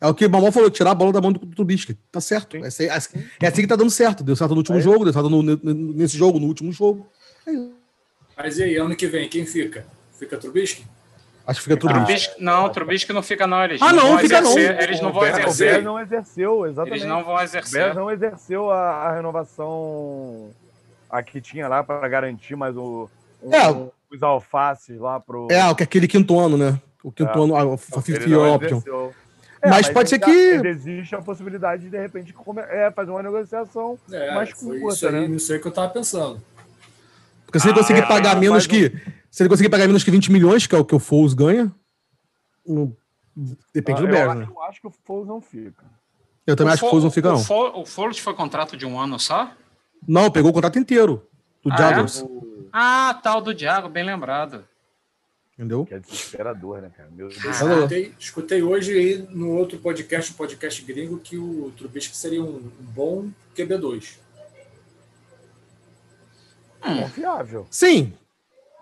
É o que o Mamão falou, tirar a bola da mão do Trubisky. Tá certo. É assim, é assim, que tá dando certo. Deu certo no último é jogo, deu certo no, nesse jogo, no último jogo. É Mas e aí, ano que vem, quem fica? Fica Trubisky? Acho que fica Trubisky. não, Trubisky não fica, não. Eles ah, não, não fica exercer, não. Eles não vão exercer. Eles não exerceu, exatamente. Eles não vão exercer. O não exerceu a, a, renovação a que tinha lá para garantir mais o, um, é. os alfaces lá pro. É, aquele quinto ano, né? O quinto é. ano, a, a 50 option. Exerceu. É, mas, mas, pode ser que. Existe a possibilidade de, de repente, é, fazer uma negociação é, mais curta, isso aí, né? Não sei o que eu estava pensando. Porque se ele conseguir ah, pagar menos que. Se ele conseguir pagar menos que 20 milhões, que é o que o Foles ganha, depende ah, do Bears, né? Eu acho que o Foles não fica. Eu também o acho que o Foles não fica, não. O Foles foi contrato de um ano só? Não, pegou o contrato inteiro. Do ah, Jaguars. É? Ah, tal, do Diago, bem lembrado. Entendeu? Que é desesperador, né, cara? Meu Deus. Escutei, escutei, hoje aí no outro podcast, um podcast gringo, que o Trubisky seria um, bom QB2. Hum. Confiável. Sim.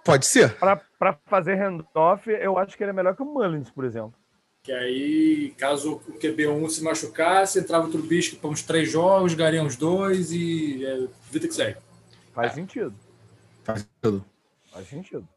Pode ser. Para fazer handoff, eu acho que ele é melhor que o Mullins, por exemplo. Que aí, caso o QB1 se machucasse, entrava o Trubisky para uns três jogos, ganharia uns dois e é, vida que segue. Faz é. sentido. Faz sentido. Faz sentido.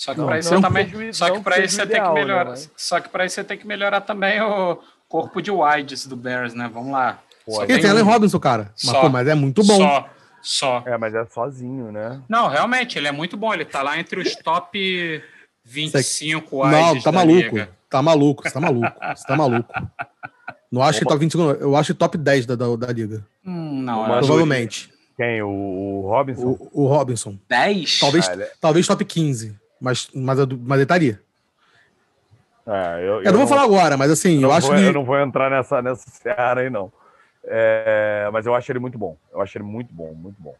Só que para isso você também, só que para isso você tem que melhorar, né, só que para isso você tem que melhorar também o corpo de wides do Bears, né? Vamos lá. Pô, tem Allen Robinson, cara. Mas, só, pô, mas é muito bom. Só, só. É, mas é sozinho, né? Não, realmente, ele é muito bom. Ele tá lá entre os top 25 wides Não, tá maluco. Liga. Tá maluco, você tá maluco. Você tá maluco. Não acho que top 25, eu acho top 10 da, da, da liga. Hum, não, provavelmente. Quem? O, o Robinson? O, o, Robinson. 10? Talvez, ah, é... talvez top 15, mas, mas, mas ele estaria. É, eu, eu, eu, não vou falar agora, mas assim, eu, acho vou, que. Eu não vou entrar nessa, nessa seara aí, não. É, mas eu acho ele muito bom. Eu acho ele muito bom, muito bom.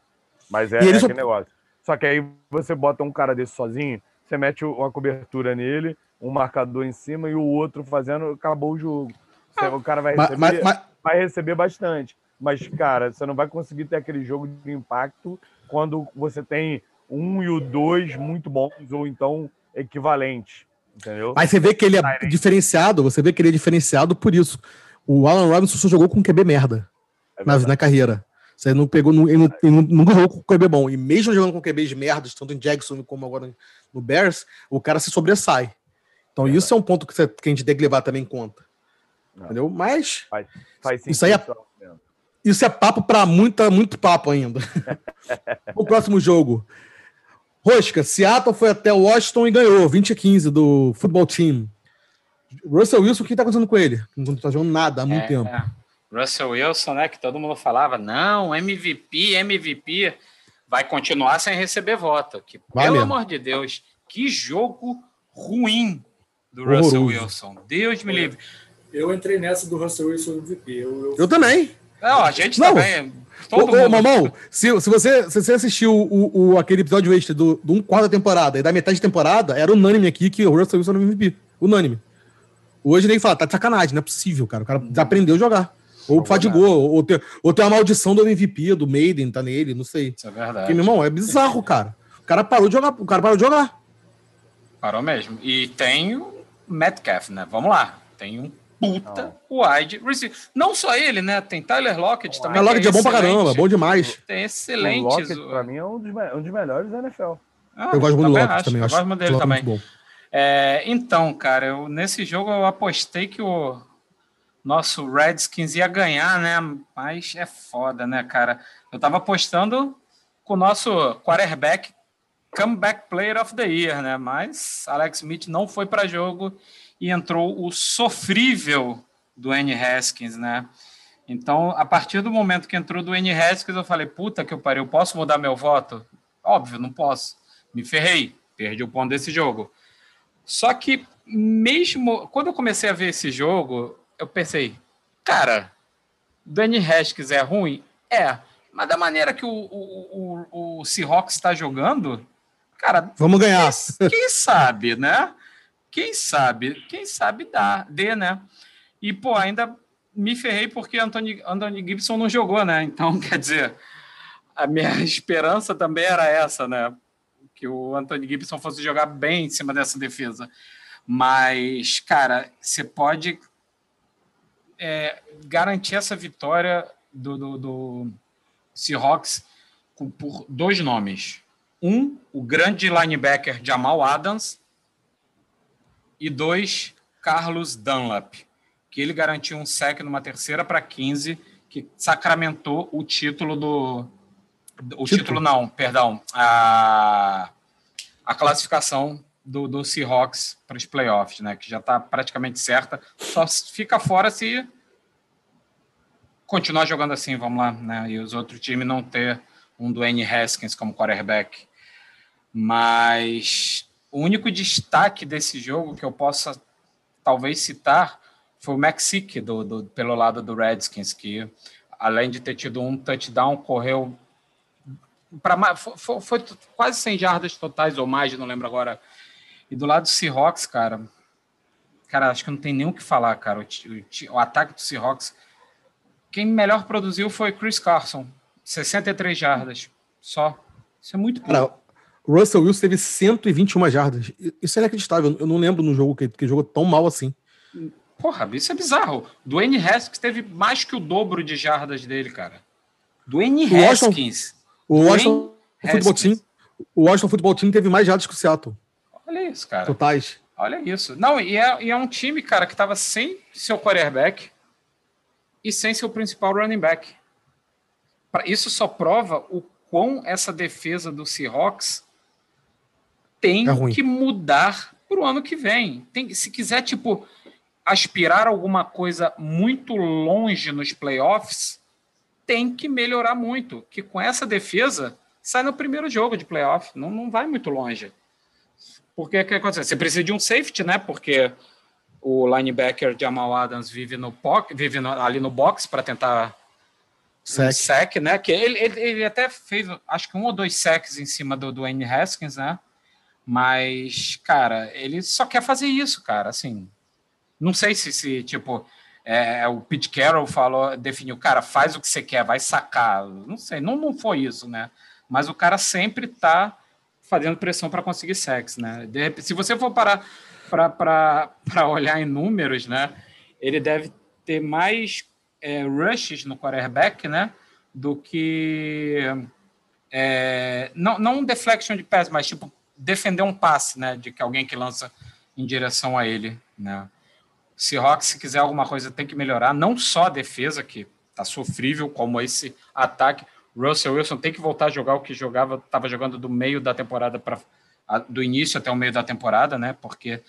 Mas é, é aquele só... negócio. Só que aí você bota um cara desse sozinho, você mete uma cobertura nele, um marcador em cima e o outro fazendo, acabou o jogo. Você, o cara vai receber, mas, mas, vai receber bastante. Mas, cara, você não vai conseguir ter aquele jogo de impacto quando você tem um e o dois muito bons, ou então equivalentes. Entendeu? Mas você vê que ele é diferenciado, você vê que ele é diferenciado por isso. O Alan Robinson só jogou com QB merda é na, na carreira. Você não pegou, ele, não, ele nunca jogou com QB bom. E mesmo jogando com QBs merdas, tanto em Jackson como agora no Bears, o cara se sobressai. Então, é isso é um ponto que, você, que, a gente tem que levar também em conta. Não. Entendeu? Mas. Faz, faz isso aí é, isso é papo para muita, muito papo ainda. o próximo jogo. Rosca, Seattle foi até Washington e ganhou 20 a 15 do futebol team. Russell Wilson, o que está acontecendo com ele? Não está jogando nada há muito é, tempo. É. Russell Wilson, né? Que todo mundo falava, não, MVP, MVP, vai continuar sem receber voto. Que, pelo amor de Deus, que jogo ruim do Horroroso. Russell Wilson. Deus me livre. Eu entrei nessa do Russell Wilson MVP. Eu, eu... eu também. Não, a gente não. também. Todo ô, ô, Mamão, se, se, você, se você assistiu o, o, aquele episódio extra do, do um quarto da temporada e da metade da temporada, era unânime aqui que o Russell Wilson era MVP. Unânime. Hoje nem fala, tá de sacanagem, não é possível, cara. O cara desaprendeu a jogar. Ou fadigou, ou tem, ou tem a maldição do MVP, do Maiden, tá nele, não sei. Isso é verdade. Porque, meu irmão, é bizarro, cara. O cara parou de jogar, o cara parou de jogar. Parou mesmo. E tem o Metcalf, né? Vamos lá. Tem um puta wide receiver. Não só ele, né? Tem Tyler Lockett o também. Tyler Lockett é, é bom pra caramba, bom demais. Tem excelentes. O Lockett, pra mim, é um dos, um dos melhores da NFL. Ah, eu gosto muito do Lockett também. Eu gosto dele também. É, então, cara, eu, nesse jogo eu apostei que o nosso Redskins ia ganhar, né? Mas é foda, né, cara? Eu tava apostando com o nosso quarterback comeback player of the year, né? Mas Alex Smith não foi para jogo e entrou o sofrível do N. Haskins, né? Então, a partir do momento que entrou do N. Haskins, eu falei, puta que eu parei, eu posso mudar meu voto? Óbvio, não posso. Me ferrei, perdi o ponto desse jogo. Só que mesmo quando eu comecei a ver esse jogo, eu pensei, cara, Danny Haskins é ruim? É. Mas da maneira que o, o, o, o Seahawks está jogando, cara. Vamos ganhar. Quem, quem, sabe, né? Quem sabe? Quem sabe dá, dê, né? E, pô, ainda me ferrei porque Anthony, Anthony Gibson não jogou, né? Então, quer dizer, a minha esperança também era essa, né? Que o Anthony Gibson fosse jogar bem em cima dessa defesa. Mas, cara, você pode é, garantir essa vitória do, do, do Seahawks por dois nomes. Um, o grande linebacker Jamal Adams, e dois, Carlos Dunlap, que ele garantiu um sec numa terceira para 15, que sacramentou o título do. O título, título não, perdão. A, a classificação do, do Seahawks para os playoffs, né? Que já está praticamente certa. Só fica fora se continuar jogando assim, vamos lá, né? E os outros times não ter um Dwayne Haskins como quarterback. Mas o único destaque desse jogo que eu possa talvez citar foi o Mexic do, do, pelo lado do Redskins, que além de ter tido um touchdown, correu para foi, foi, quase 100 jardas totais ou mais, não lembro agora. E do lado do Seahawks, cara, cara, acho que não tem nem o que falar, cara. O, o, o ataque do Seahawks, quem melhor produziu foi Chris Carson, 63 jardas, só. Isso é muito pouco. Russell Wilson teve 121 jardas. Isso é inacreditável. Eu não lembro no jogo que, que jogou tão mal assim. Porra, isso é bizarro. Dwayne Haskins teve mais que o dobro de jardas dele, cara. Dwayne Haskins. O Washington, Football Team, o Washington Football Team teve mais jardas que o Seattle. Olha isso, cara. Totais. Olha isso. Não, e é, e é um time, cara, que tava sem seu quarterback e sem seu principal running back. Isso só prova o quão essa defesa do Seahawks tem é que mudar para o ano que vem. Tem, se quiser, tipo, aspirar alguma coisa muito longe nos playoffs, tem que melhorar muito. Que com essa defesa, sai no primeiro jogo de playoff. Não, não vai muito longe. Porque que acontece? Você precisa de um safety, né? Porque o linebacker Jamal Adams vive no vive no, ali no box para tentar sec. Um sec, né? Que ele, ele, ele, até fez, acho que um ou dois secs em cima do Dwayne Haskins, né? Mas, cara, ele só quer fazer isso, cara. Assim, não sei se, se tipo, é, o Pete Carroll falou, definiu, cara, faz o que você quer, vai sacar. Não sei, não, não foi isso, né? Mas o cara sempre tá fazendo pressão para conseguir sexo, né? De, se você for parar para olhar em números, né? Ele deve ter mais é, rushes no quarterback, né? Do que é, não, não deflection de pass, mas tipo defender um passe, né? De que alguém que lança em direção a ele, né? Seahawks, se quiser alguma coisa, tem que melhorar. Não só a defesa, que tá sofrível, como esse ataque. Russell Wilson tem que voltar a jogar o que jogava, estava jogando do meio da temporada para do início até o meio da temporada, né? Porque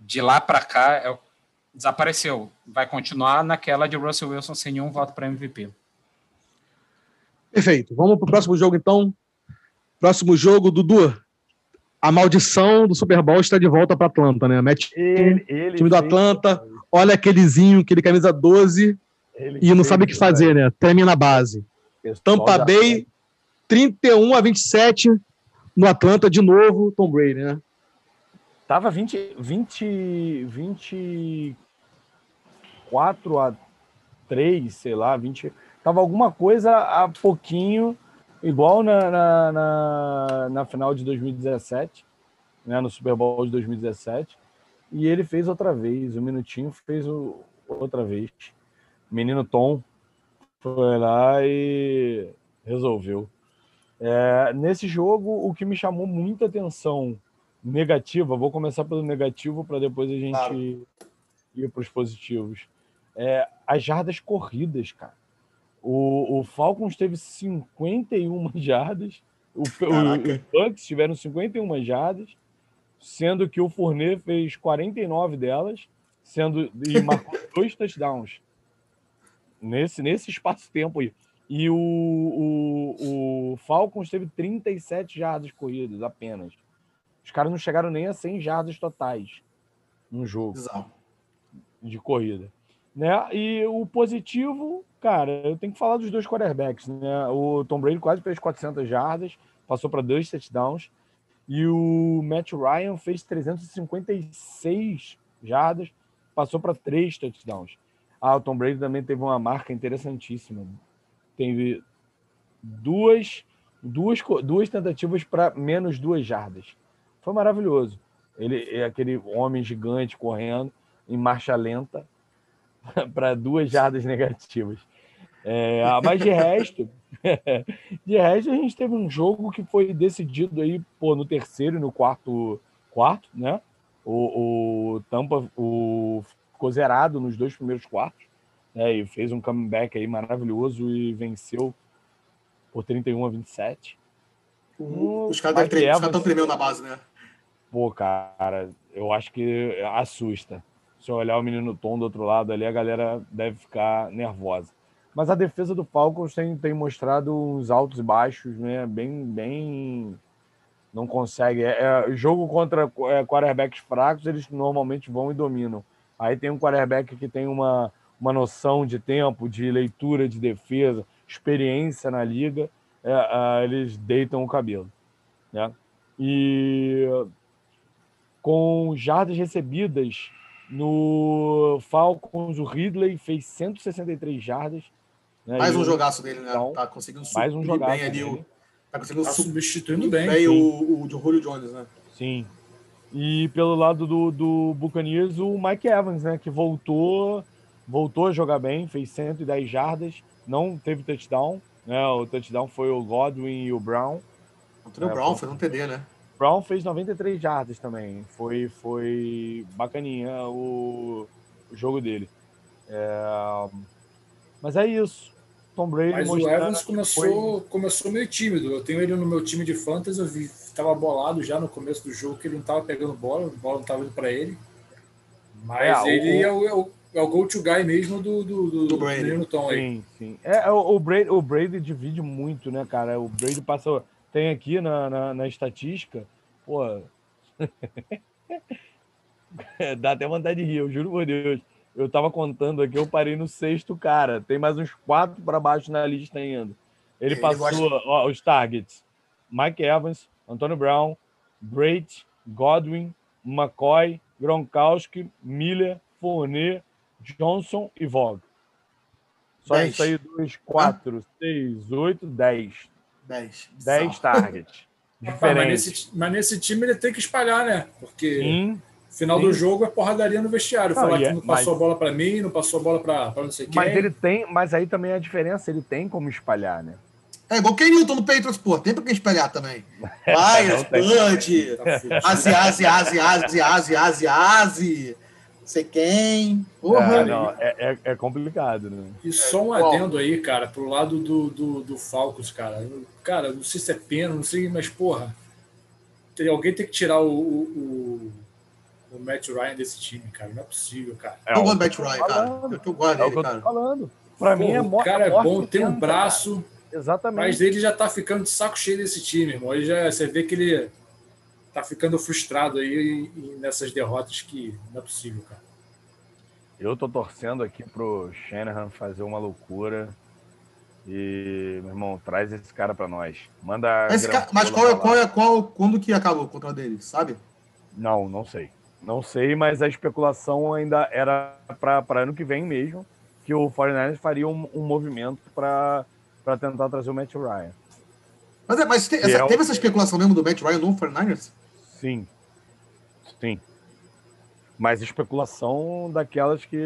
de lá para cá é, desapareceu. Vai continuar naquela de Russell Wilson sem nenhum voto para MVP. Perfeito. Vamos para o próximo jogo, então. Próximo jogo, Dudu. A maldição do Super Bowl está de volta para Atlanta, né? Matt, ele, ele time do Atlanta. Olha aquelezinho, aquele camisa 12 ele e não sabe o que fazer, né? Treme na base. Tampa Bay, 31 a 27 no Atlanta, de novo, Tom Brady, né? Tava 20, 20, 24 a 3, sei lá, 20. Tava alguma coisa a pouquinho, igual na, na, na, na final de 2017, né, no Super Bowl de 2017. E ele fez outra vez, o minutinho fez o, outra vez. Menino Tom foi lá e resolveu. É, nesse jogo, o que me chamou muita atenção negativa, vou começar pelo negativo para depois a gente claro. ir para os positivos. É, as jardas corridas, cara. O, o Falcons teve 51 jardas, o, o, os Bucks tiveram 51 jardas, sendo que o Fournet fez 49 delas, sendo e marcou dois touchdowns nesse, nesse espaço-tempo aí. E o, o, o Falcons teve 37 jardas corridas apenas. Os caras não chegaram nem a 100 jardas totais no jogo Exato. de corrida. Né? E o positivo, cara, eu tenho que falar dos dois quarterbacks. Né? O Tom Brady quase fez 400 jardas, passou para dois touchdowns. E o Matt Ryan fez 356 jardas, passou para três touchdowns. Ah, o Tom Brady também teve uma marca interessantíssima. Teve duas, duas, duas tentativas para menos duas jardas. Foi maravilhoso. Ele é aquele homem gigante correndo em marcha lenta para duas jardas negativas. É, mas de resto, de resto, a gente teve um jogo que foi decidido aí pô, no terceiro e no quarto quarto, né? O, o Tampa o, ficou zerado nos dois primeiros quartos, né? E fez um comeback aí maravilhoso e venceu por 31 a 27. Uhum. Os caras estão tremendo na base, né? Pô, cara, eu acho que assusta. Se eu olhar o menino Tom do outro lado ali, a galera deve ficar nervosa. Mas a defesa do Falcons tem, tem mostrado uns altos e baixos, né? Bem, bem. Não consegue. É, é, jogo contra é, quarterbacks fracos, eles normalmente vão e dominam. Aí tem um quarterback que tem uma, uma noção de tempo, de leitura de defesa, experiência na liga, é, é, eles deitam o cabelo. Né? E com jardas recebidas no Falcons, o Ridley fez 163 jardas, né? Mais um jogaço dele, né? Então, tá conseguindo mais um jogaço bem ali. O... Tá conseguindo tá su- substituindo bem. bem sim. o, o de Julio Jones, né? Sim. E pelo lado do, do Buccaneers, o Mike Evans, né? Que voltou, voltou a jogar bem, fez 110 jardas, não teve touchdown. Né, o touchdown foi o Godwin e o Brown. O É, Brown fez um TD, né? Brown fez 93 jardas também. Foi, foi bacaninha o, o jogo dele. É, Mas é isso. Tom Brady Mas o Evans começou, começou meio tímido. Eu tenho ele no meu time de fantasy, eu vi, estava bolado já no começo do jogo que ele não estava pegando bola, a bola não estava indo para ele. Mas É, o- ele é o, é o, é o go-to guy mesmo do, do, do, Do Brady. Tom aí. Sim, sim. É, é, o, o Brady, o Brady divide muito, né, cara? O Brady passa. Tem aqui na, na, na estatística, pô. Dá até vontade de rir, eu juro por Deus. Eu tava contando aqui, eu parei no sexto, cara. Tem mais uns quatro para baixo na lista ainda. Ele, Ele passou gosta- ó, os targets: Mike Evans, Antônio Brown, Brady, Godwin, McCoy, Gronkowski, Miller, Fournier, Johnson e Vogue. Só Dez. isso aí, dois, quatro, seis, oito, dez. 10. Dez targets. Rapaz, mas, nesse, mas nesse time ele tem que espalhar, né? Porque Sim, final sim. do jogo é porradaria no vestiário. Não, Falar e que é- não passou mas- a bola para mim, não passou a bola para não sei quem. mas ele tem, mas aí também a diferença, ele tem como espalhar, né? É igual o Ken Newton no Patriots, pô. Tem pra quem espelhar também. Vai. Bud. Asi, asi, asi, asi, asi, asi. Não sei quem. Porra. É, não, é, é, é complicado, né? E só um adendo aí, cara, pro lado do, do, do Falcons, cara. Eu- Cara, não sei se é pena, não sei, mas, porra, tem, alguém tem que tirar o, o, o, o Matt Ryan desse time, cara. Não é possível, cara. É eu o gosto do Matt eu Ryan, cara. Eu, eu gosto É dele, eu cara. falando. Pra mim é o cara é bom, tem um braço, cara. Exatamente. mas ele já tá ficando de saco cheio desse time, irmão. Ele já, você vê que ele tá ficando frustrado aí nessas derrotas que não é possível, cara. Eu tô torcendo aqui pro Shanahan fazer uma loucura. E, meu irmão, traz esse cara pra nós. Manda. a Esse cara- mas qual é, qual é qual, quando que acabou o contrato dele, sabe? Não, não sei. Não sei, mas a especulação ainda era para ano que vem mesmo, que o 49ers faria um, um movimento para tentar trazer o Matt Ryan. Mas, é, mas te- essa- é o- teve essa especulação mesmo do Matt Ryan no 49ers? Sim. Sim. Mas especulação daquelas que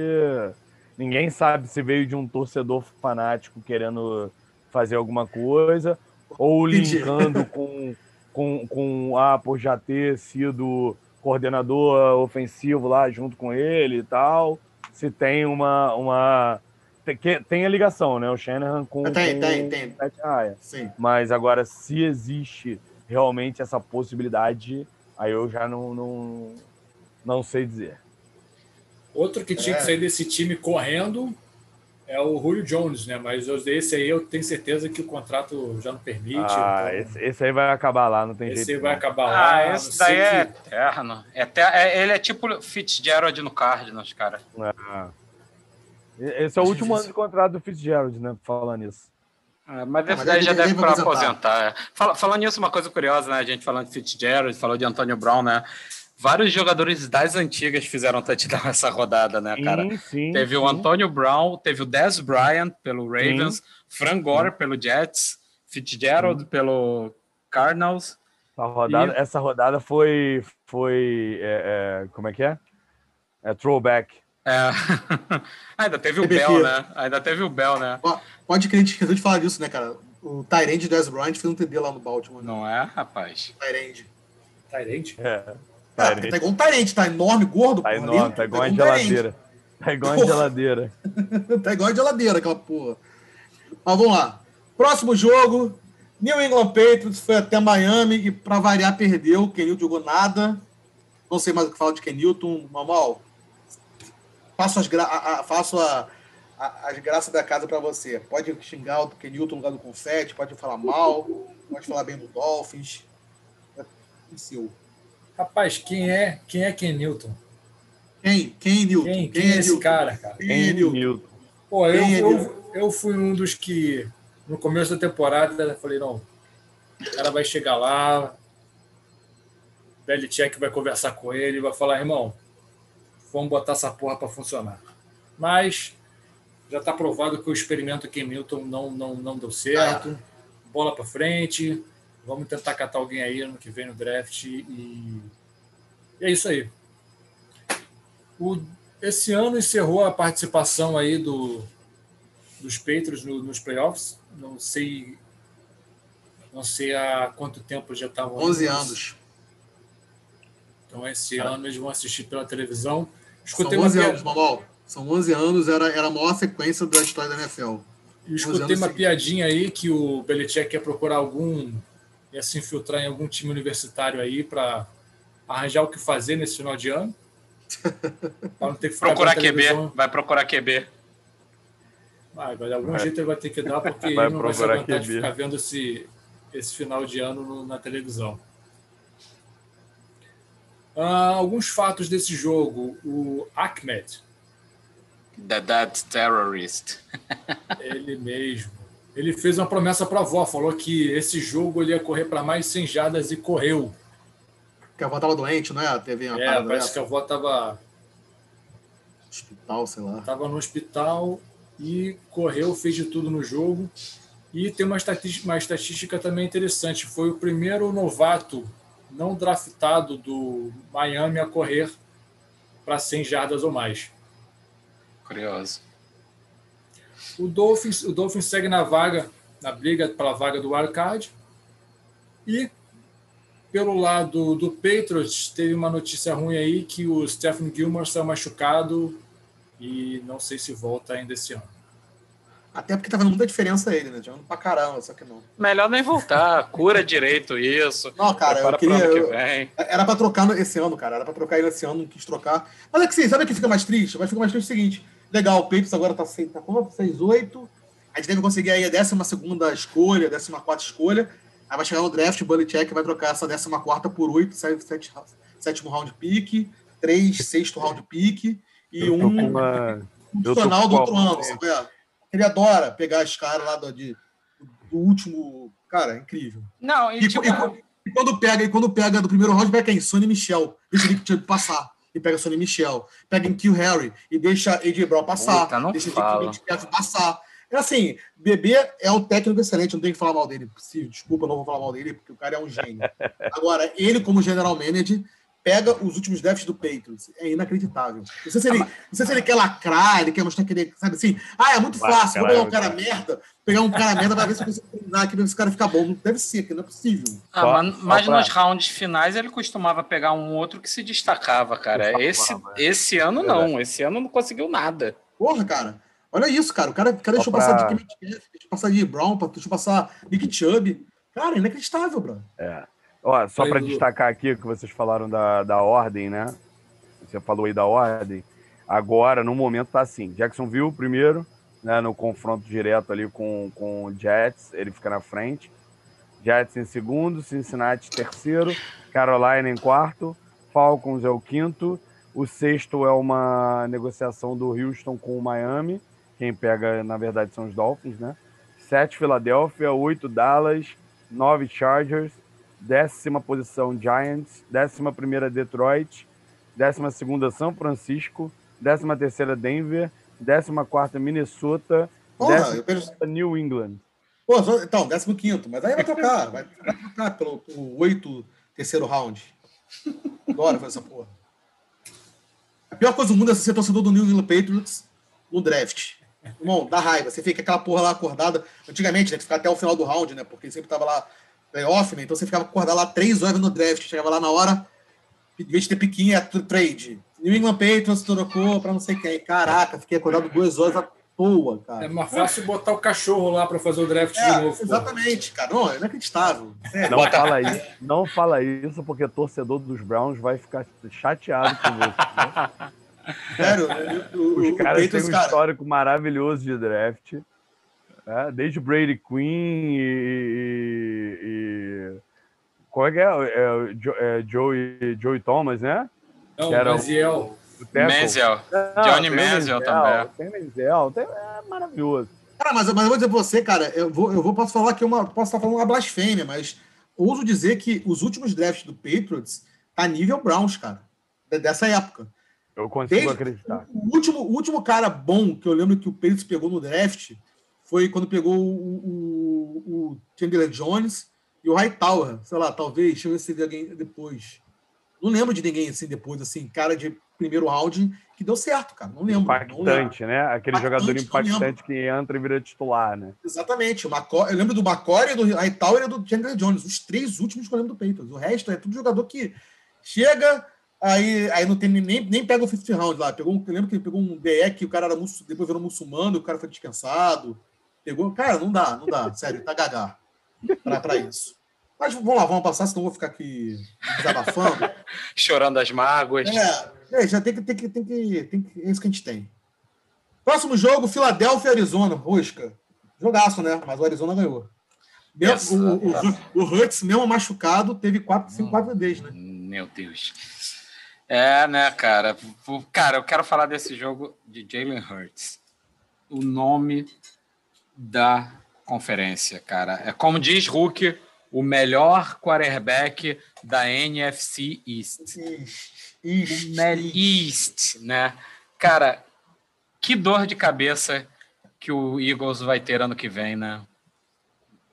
ninguém sabe se veio de um torcedor fanático querendo fazer alguma coisa, ou linkando com, com, com ah, por já ter sido coordenador ofensivo lá junto com ele e tal. Se tem uma. uma tem, a ligação, né? O Shanahan com, Tem, com tem, tem. Ryan. Sim. Mas agora, se existe realmente essa possibilidade, aí eu já não, não, não sei dizer. Outro que tinha É. que sair desse time correndo é o Julio Jones, né? Mas esse aí eu tenho certeza que o contrato já não permite. Ah, então esse, esse aí vai acabar lá, não tem esse jeito. aí vai não. acabar lá. Ah, a não esse daí é que- eterno. Ete- é- ele é tipo Fitzgerald no Cardinals, cara. Ah. Esse é o último ano de contrato do Fitzgerald, né? Falando isso. É, mas Ah, esse daí já deve para aposentar. é. Fala- falando nisso, uma coisa curiosa, né? A gente falando de Fitzgerald, falou de Antônio Brown, né? Vários jogadores das antigas fizeram touchdown essa rodada, né, cara? Sim, sim, Teve o sim. Antônio Brown, teve o Des Bryant pelo Ravens, Frank Gore pelo Jets, Fitzgerald pelo Cardinals. Essa rodada, E- essa rodada foi. foi é, é, como é que é? É throwback. É. Ainda teve o TBT. Bell, né? Ainda teve o Bell, né? Pode crer, a gente esqueceu de falar disso, né, cara? O Tyrande Des Bryant fez um TD lá no Baltimore. Não é, rapaz? Tyrande. Tyrande? É. Ah, tá igual um Tyrande, tá enorme, gordo. Tá enorme, ali, tá igual uma um Tyrande. geladeira. Tá igual uma Porra. geladeira. tá igual a geladeira, aquela porra. Mas vamos lá. Próximo jogo. New England Patriots foi até Miami e, pra variar, perdeu. Kenilton jogou nada. Não sei mais o que falar de Kenilton. Mamal, faço, as gra a, a- faço a, a- as graças da casa pra você. Pode xingar o Kenilton no lugar do confete, pode falar mal, pode falar bem do Dolphins. É seu. Rapaz, quem é quem é Ken Newton? Quem? Quem, Newton? Quem, quem é esse Newton? cara, cara? Quem é Newton? Newton. Pô, eu, Quem é eu, eu fui um dos que, no começo da temporada, falei, não, o cara vai chegar lá, Belichick vai conversar com ele e vai falar, irmão, vamos botar essa porra para funcionar. Mas já está provado que o experimento aqui em Milton não, não, não deu certo. Bola para frente, Vamos tentar catar alguém aí ano que vem no draft e, e é isso aí. O, esse ano encerrou a participação aí do, dos Patriots no, nos playoffs. Não sei não sei há quanto tempo já estavam. 11 anos. Então, esse ano eles vão assistir pela televisão. Escutei São 11 uma... anos, Mamal. São 11 anos, era, era a maior sequência da história da NFL. Eu escutei uma piadinha aí que o Belichick quer procurar algum, ia se infiltrar em algum time universitário aí para arranjar o que fazer nesse final de ano. não ter que procurar QB, vai procurar QB. Vai, de algum vai. jeito ele vai ter que dar, porque vai ele não vai se aguentar QB. de ficar vendo esse, esse final de ano no, na televisão. Uh, alguns fatos desse jogo. O Ahmed. The Dead Terrorist. ele mesmo. Ele fez uma promessa para a avó. Falou que esse jogo ele ia correr para mais 100 jadas e correu. Que a avó estava doente, não é? Teve uma é, parece dessa. que a avó estava. Hospital, sei lá. Estava no hospital e correu, fez de tudo no jogo. E tem uma estatística, uma estatística também interessante. Foi o primeiro novato não draftado do Miami a correr para 100 jardas ou mais. Curioso. O Dolphins, o Dolphins segue na vaga, na briga pela vaga do wildcard. E pelo lado do Patriots, teve uma notícia ruim aí que o Stephen Gilmore saiu machucado e não sei se volta ainda esse ano. Até porque tá vendo muita diferença ele, né? Jogando pra caramba, só que não. Melhor nem voltar. Cura direito isso. Não, cara, eu queria. Que eu, era pra trocar esse ano, cara. Era pra trocar ele esse ano, não quis trocar. Mas é que sim, sabe o que fica mais triste? Vai ficar mais triste o seguinte: legal, o Peitos agora tá, tá com 6-8. A gente deve conseguir aí a 12 escolha, a 14 escolha. Aí vai chegar no draft, o Belichick vai trocar essa 14 por 8, sete, sétimo round pick, 3, sexto round pick e um uma... funcional do outro ano, sabe? Ele adora pegar as caras lá do, de, do último. Cara, é incrível. Não, e, e, tipo... e, e, quando pega, e quando pega do primeiro round, pega quem? Sonny Michel. Deixa ele passar. E pega Sonny Michel. Pega em Kill Harry e deixa AJ Brown passar. Eita, não deixa Dick passar. É assim, Bebê é um técnico excelente, não tem que falar mal dele. Desculpa, não vou falar mal dele, porque o cara é um gênio. Agora, ele, como general manager, pega os últimos drafts do Patriots. É inacreditável. Não sei se ele, não sei se ele quer lacrar, ele quer mostrar que ele, sabe assim, ah, é muito fácil, vou pegar um cara merda, pegar um cara merda para ver se eu consigo treinar aqui, ver se cara fica bom. Não deve ser, que não é possível. Ah, só, mas, mas pra... nos rounds finais ele costumava pegar um outro que se destacava, cara. Esse, esse ano não, esse ano não conseguiu nada. Porra, cara. Olha isso, cara. O cara, o cara deixou pra... passar de Kimmy deixou passar de Brown, deixou passar Nick Chubb. Cara, inacreditável, bro. É. Ó, só para destacar aqui que vocês falaram da, da ordem, né? Você falou aí da ordem. Agora, no momento, tá assim: Jacksonville primeiro, né, no confronto direto ali com, com o Jets, ele fica na frente. Jets em segundo, Cincinnati terceiro, Carolina em quarto, Falcons é o quinto, o sexto é uma negociação do Houston com o Miami, quem pega, na verdade, são os Dolphins, né? Sete, Filadélfia, oito, Dallas, nove, Chargers, décima posição Giants, décima primeira Detroit, décima segunda São Francisco, décima terceira Denver, décima quarta Minnesota, décima penso... New England. Pô, então, décimo quinto, mas aí vai trocar, vai, vai trocar pelo, pelo oito terceiro round. Adoro fazer essa porra. A pior coisa do mundo é ser torcedor do New England Patriots no draft. Irmão, dá raiva. Você fica aquela porra lá acordada. Antigamente, né? Que ficar até o final do round, né? Porque sempre tava lá playoff, né? Então você ficava acordado lá três horas no draft, chegava lá na hora, em vez de ter piquinha, é trade. New England Patriots trocou para não sei quem. Caraca, fiquei acordado duas horas à toa, cara. É mais fácil botar o cachorro lá para fazer o draft é, de novo. Exatamente, pô. cara. Não, é inacreditável. É. Não, fala isso, não fala isso, porque torcedor dos Browns vai ficar chateado com você. Né? Sério, o, os caras têm um cara... histórico maravilhoso de draft. É, desde Brady Queen e, e, Qual é que é? é, é Joey, Joey Thomas, né? Não, que era Maziel. O, o Menzel. Johnny Menzel também. Tem Menzel, tem, é maravilhoso. Cara, mas, mas eu vou dizer pra você, cara, eu vou, eu vou posso falar que uma, posso estar falando uma blasfêmia, mas ouso dizer que os últimos drafts do Patriots tá nível Browns, cara. Dessa época. Eu consigo Desde acreditar. O último, o último cara bom que eu lembro que o Patriots pegou no draft foi quando pegou o, o, o Chandler Jones E o Hightower, sei lá, talvez, deixa eu ver se teve alguém depois. Não lembro de ninguém assim depois, assim, cara de primeiro round que deu certo, cara. Não lembro. Impactante, não né? Aquele impactante, jogador impactante que entra e vira titular, né? Exatamente. Macor... Eu lembro do Macori, do Hightower e do Chandler Jones. Os três últimos que eu lembro do Patriots. O resto é tudo jogador que chega, aí, aí não tem nem, nem pega o 50 round lá. Pegou, eu lembro que ele pegou um DE que o cara era depois virou muçulmano, o cara foi dispensado. Pegou. Cara, não dá, não dá. Sério, tá gaga para isso. Mas vamos lá, vamos passar, senão eu vou ficar aqui desabafando. Chorando as mágoas. É, é, já tem que, tem que, tem que, tem que. É isso que a gente tem. Próximo jogo, Filadélfia e Arizona. Rusca. Jogaço, né? Mas o Arizona ganhou. Mesmo, o, o, o, Hurts, mesmo machucado, teve 4, 5, 4 DDs, né? Meu Deus. É, né, cara? Cara, eu quero falar desse jogo de Jalen Hurts. O nome da conferência, cara. É como diz Hulk, o melhor quarterback da NFC East. East, East, né? Cara, que dor de cabeça que o Eagles vai ter ano que vem, né?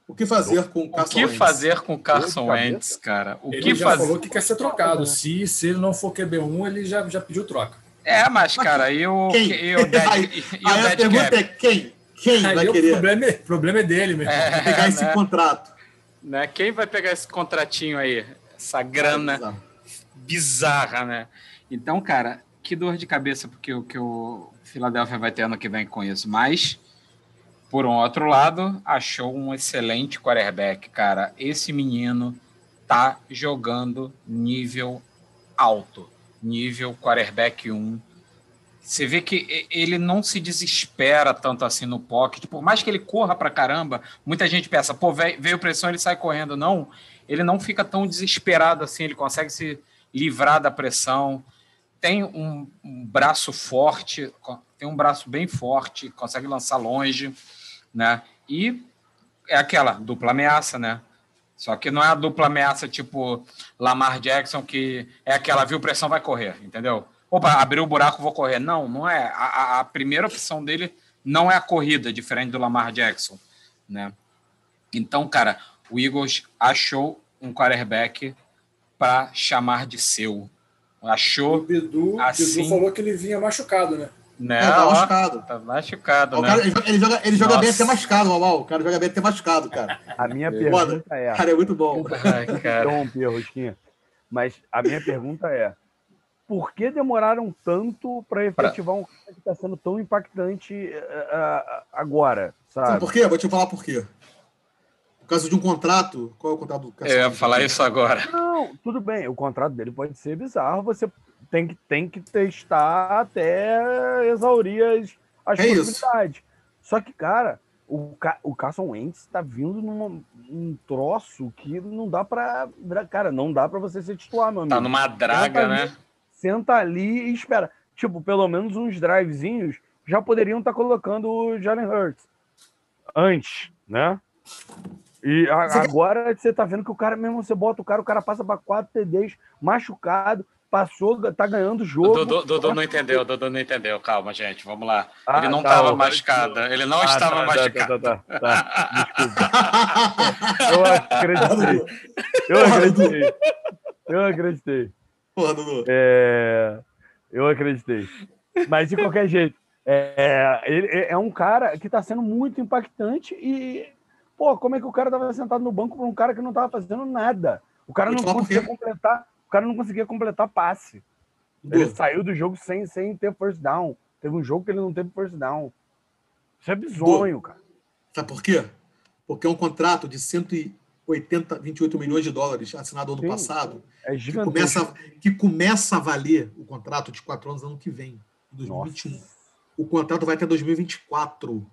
O que fazer com o Carson O que Wentz? fazer com o Carson Wentz, cara? O ele que já fazer? falou que quer ser trocado. Se, se ele não for QB1, ele já, já pediu troca. É, mas, cara, e o, quem? E o dead, e o cap? é quem? Quem aí vai querer? O problema é, problema é dele mesmo. É, pegar né? esse contrato. Né? Quem vai pegar esse contratinho aí? Essa grana é bizarra, né? Então, cara, que dor de cabeça porque o que o Philadelphia vai ter ano que vem com isso. Mas por um outro lado, achou um excelente quarterback, cara. Esse menino tá jogando nível alto, nível quarterback 1. Você vê que ele não se desespera tanto assim no pocket, por mais que ele corra pra caramba, muita gente pensa, pô, veio pressão, ele sai correndo. Não, ele não fica tão desesperado assim, ele consegue se livrar da pressão. Tem um, um braço forte, tem um braço bem forte, consegue lançar longe né? E é aquela dupla ameaça, né? Só que não é a dupla ameaça tipo Lamar Jackson, que é aquela, viu, pressão, vai correr, entendeu? Opa, abriu o buraco, vou correr. Não, não é. A, a primeira opção dele não é a corrida, diferente do Lamar Jackson, né? Então, cara, o Eagles achou um quarterback para chamar de seu. Achou. O Bidu, assim... Bidu falou que ele vinha machucado, né? Não, é, tá machucado. Tá machucado, né? Cara, ele, joga, ele joga bem até machucado, Mamal. O cara joga bem até machucado, cara. A minha pergunta é... Cara, é muito bom. Ai, cara. Rosquinha. Mas a minha pergunta é, por que demoraram tanto para efetivar um cara que está sendo tão impactante uh, agora, sabe? Sabe por quê? Vou te falar por quê. Por causa de um contrato. Qual é o contrato do cara? Eu ia falar isso agora. Não, tudo bem. O contrato dele pode ser bizarro. Você tem que, tem que testar até exaurir as, as é possibilidades. Isso. Só que, cara, o, o Carson Wentz está vindo num um troço que não dá para Cara, não dá para você se titular, meu tá amigo. Tá numa draga, né? Senta ali e espera. Tipo, pelo menos uns drivezinhos já poderiam estar tá colocando o Jalen Hurts antes, né? E a, agora você tá vendo que o cara mesmo, você bota o cara, o cara passa para quatro TDs machucado passou, tá ganhando o jogo. Dudu, Dudu não entendeu, Dudu não entendeu. Calma, gente, vamos lá. Ah, ele não estava tá, machucado, ele não ah, estava tá, tá machucado. Tá, tá, tá, Desculpa. Eu acreditei. Eu acreditei. Eu acreditei. Porra, Dudu. É... Eu acreditei. Mas de qualquer jeito, é, ele é um cara que está sendo muito impactante e, pô, como é que o cara estava sentado no banco para um cara que não estava fazendo nada? O cara não conseguia completar o cara não conseguia completar passe. Ele saiu do jogo sem, sem ter first down. Teve um jogo que ele não teve first down. Isso é bizonho, cara. Sabe por quê? Porque é um contrato de 180, 28 milhões de dólares assinado ano Sim, passado. É que começa, que começa a valer o contrato de quatro anos ano que vem, 2021. Nossa. O contrato vai até 2024.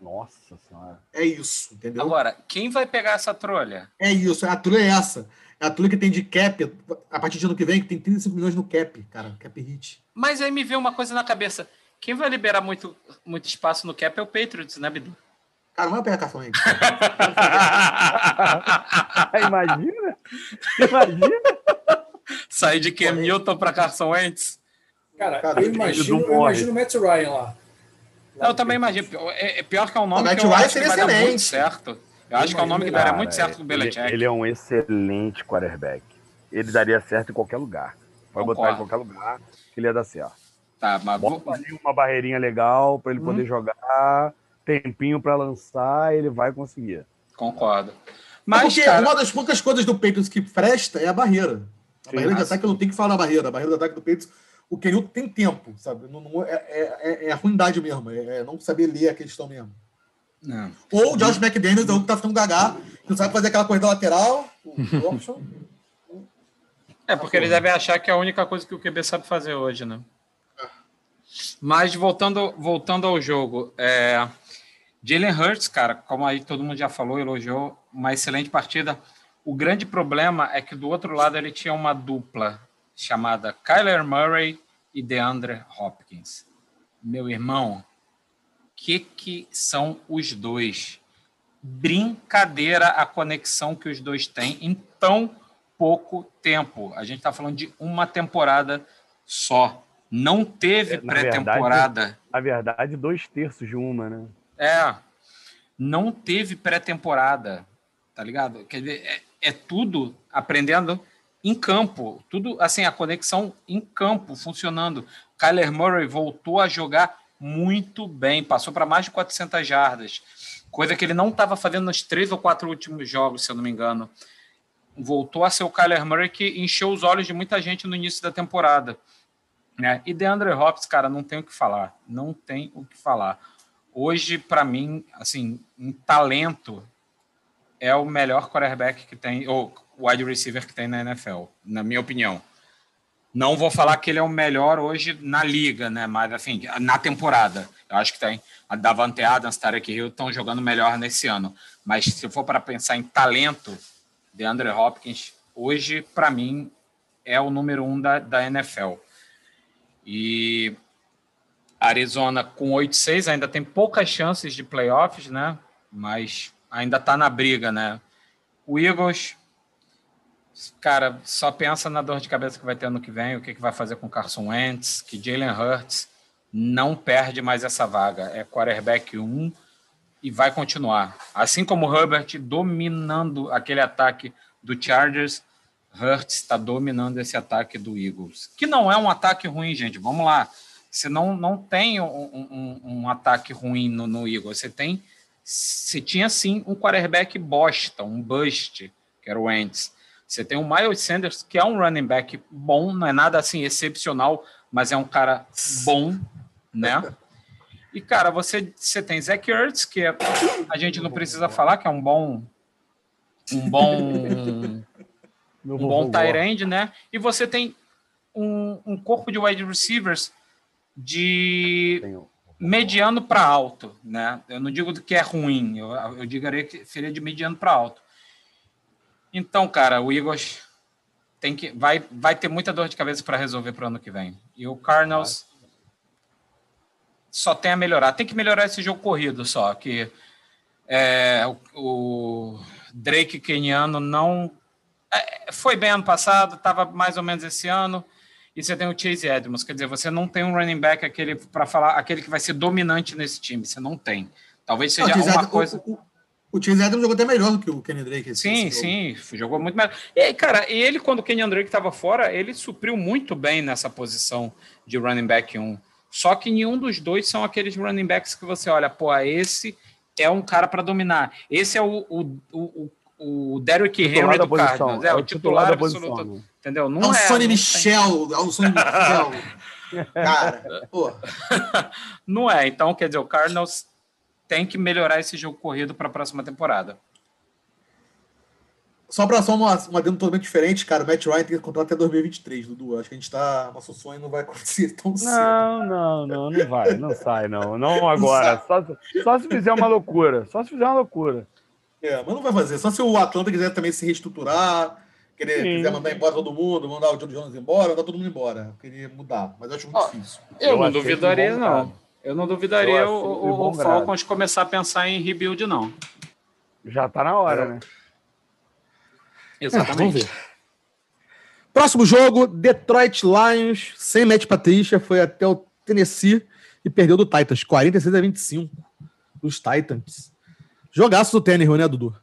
Nossa senhora. É isso, entendeu? Agora, quem vai pegar essa trolha? É isso, a trolha é essa. É a turma que tem de cap, a partir de ano que vem, que tem 35 milhões no cap, cara, cap hit. Mas aí me veio uma coisa na cabeça. Quem vai liberar muito, muito espaço no cap é o Patriots, né, Bidu? Cara, não vai pegar aí. Imagina! Imagina! Sair de Cam Newton para Carson Wentz. Cara, cara eu, imagino, eu imagino o Matt Ryan lá. Eu também imagino. É, é pior que é um nome o Matt que eu Ryan acho seria que vai excelente. muito certo. Eu acho que é um nome que daria muito certo com o Belichick. Ele, ele, é um excelente quarterback. Ele daria certo em qualquer lugar. Pode Concordo. botar em qualquer lugar que ele ia dar certo. Tá, mas Bota ali uma barreirinha legal para ele hum. poder jogar, tempinho para lançar, ele vai conseguir. Concordo. Mas, porque cara... uma das poucas coisas do Patriots que presta é a barreira. A Sim, barreira de ataque eu não tenho que falar da barreira. A barreira de ataque do Patriots, o Kenil tem tempo, sabe? Não, não é, é, é, é, a ruindade mesmo, é, é, não saber ler a questão mesmo. Não. Ou o Josh McDaniels, é o que tá ficando gagá, não sabe fazer aquela corrida lateral, o option. É, porque ele deve achar que é a única coisa que o QB sabe fazer hoje, né? Mas voltando, voltando ao jogo, é, Jalen Hurts, cara, como aí todo mundo já falou, elogiou, uma excelente partida. O grande problema é que do outro lado ele tinha uma dupla chamada Kyler Murray e DeAndre Hopkins. Meu irmão, que que são os dois? Brincadeira a conexão que os dois têm em tão pouco tempo. A gente está falando de uma temporada só. Não teve é, pré-temporada. Na verdade, dois terços de uma, né? É. Não teve pré-temporada, tá ligado? Quer dizer, é, é tudo aprendendo em campo. Tudo, assim, a conexão em campo funcionando. Kyler Murray voltou a jogar muito bem, passou para mais de 400 jardas, coisa que ele não estava fazendo nos três ou quatro últimos jogos, se eu não me engano. Voltou a ser o Kyler Murray que encheu os olhos de muita gente no início da temporada. Né? E DeAndre Hopkins, cara, não tem o que falar. Não tem o que falar. Hoje, para mim, assim, um talento é o melhor quarterback que tem, ou wide receiver que tem na NFL, na minha opinião. Não vou falar que ele é o melhor hoje na liga, né? Mas, assim, na temporada. Eu acho que tem. A Davante Adams, Tarek Hill estão jogando melhor nesse ano. Mas se for para pensar em talento, DeAndre Hopkins, hoje, para mim, é o número um da, da NFL. E Arizona com 8-6 ainda tem poucas chances de playoffs, né? Mas ainda está na briga, né? O Eagles, cara, só pensa na dor de cabeça que vai ter ano que vem, o que, que vai fazer com Carson Wentz, que Jalen Hurts não perde mais essa vaga. É quarterback 1 e vai continuar. Assim como o Herbert dominando aquele ataque do Chargers, Hurts está dominando esse ataque do Eagles, que não é um ataque ruim, gente. Vamos lá. Você não, não tem um, um, um ataque ruim no, no, Eagles. Você tem, você tinha sim um quarterback bosta, um bust, que era o Wentz. Você tem o Miles Sanders, que é um running back bom, não é nada assim excepcional, mas é um cara bom, né? E, cara, você, você tem Zach Ertz, que é, a gente não precisa falar, que é um bom um bom um bom tight end, né? E você tem um, um corpo de wide receivers de mediano para alto, né? Eu não digo que é ruim, eu, eu diria que seria de mediano para alto. Então, cara, o Eagles tem que vai vai ter muita dor de cabeça para resolver para o ano que vem. E o Cardinals só tem a melhorar. Tem que melhorar esse jogo corrido só, que é, o, o Drake Keniano não é, foi bem ano passado, estava mais ou menos esse ano. E você tem o Chase Edmonds, quer dizer, você não tem um running back aquele para falar aquele que vai ser dominante nesse time, você não tem. Talvez seja não, uma coisa. O, o, o Chase Edmonds jogou até melhor do que o Kenny Drake. Sim, sim, jogou muito melhor. E aí, cara, e ele, quando o Kenny Drake estava fora, ele supriu muito bem nessa posição de running back 1. Só que nenhum dos dois são aqueles running backs que você olha, pô, esse é um cara para dominar. Esse é o, o, o, o Derrick Henry do Cardinals. É, é, o titular, titular absoluto. Né? Entendeu? Não é o é, Sonny Michel. É o Sonny Michel. Cara, pô. não é. Então, quer dizer, o Cardinals tem que melhorar esse jogo corrido para a próxima temporada. Só para só uma, uma demo totalmente diferente, cara, o Matt Ryan tem que contar até 2023, Dudu. Acho que a gente tá. Nosso sonho não vai acontecer tão cedo. Não, não, não, não vai, não sai, não. Não agora. Não só, só se fizer uma loucura. Só se fizer uma loucura. É, mas não vai fazer. Só se o Atlanta quiser também se reestruturar, querer, quiser mandar embora todo mundo, mandar o John Jones embora, mandar todo mundo embora. Eu queria mudar, mas eu acho muito difícil. Eu, eu não duvidaria, não. Eu não duvidaria eu o, o, o Falcons começar a pensar em rebuild, não. Já tá na hora, é. né? Exatamente. É, vamos ver. Próximo jogo, Detroit Lions, sem Matt Patrícia, foi até o Tennessee e perdeu do Titans, 46 a 25 dos Titans. Jogaço do Tannehill, né, Dudu?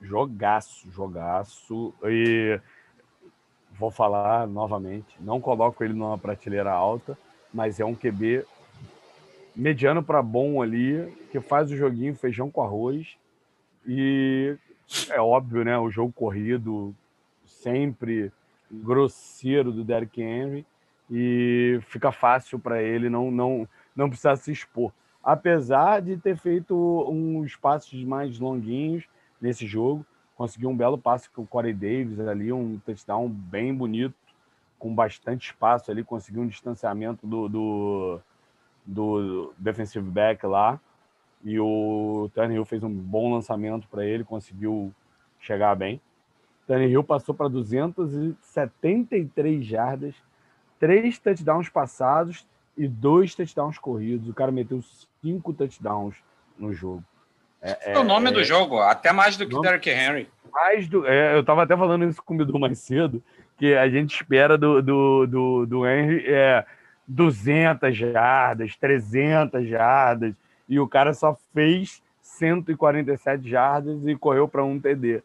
Jogaço, jogaço. E vou falar novamente, não coloco ele numa prateleira alta, mas é um QB mediano para bom ali, que faz o joguinho feijão com arroz. E é óbvio, né? O jogo corrido sempre grosseiro do Derrick Henry e fica fácil para ele não, não, não precisar se expor. Apesar de ter feito uns passos mais longuinhos nesse jogo, conseguiu um belo passe com o Corey Davis ali, um touchdown bem bonito, com bastante espaço ali, conseguiu um distanciamento do, do, do defensive back lá. E o Hill fez um bom lançamento para ele, conseguiu chegar bem. Hill passou para 273 jardas, três touchdowns passados e dois touchdowns corridos. O cara meteu cinco touchdowns no jogo. É, é o nome é, do jogo, até mais do que o Derrick Henry. Mais do, é, eu estava até falando isso com o Bidu mais cedo, que a gente espera do, do, do, do Henry é 200 jardas, 300 jardas, e o cara só fez 147 jardas e correu para um TD.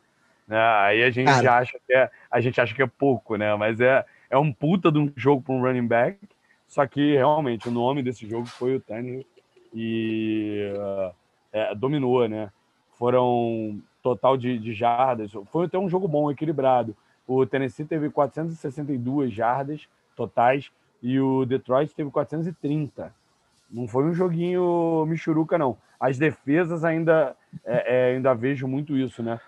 Né? Aí a gente cara. acha que é, a gente acha que é pouco, né? Mas é, é um puta de um jogo para um running back. Só que realmente o nome desse jogo foi o Tannehill e uh, é, dominou, né? Foram total de, de jardas. Foi até um jogo bom, equilibrado. O Tennessee teve 462 jardas totais e o Detroit teve 430. Não foi um joguinho michuruca, não. As defesas ainda, é, é, ainda vejo muito isso, né?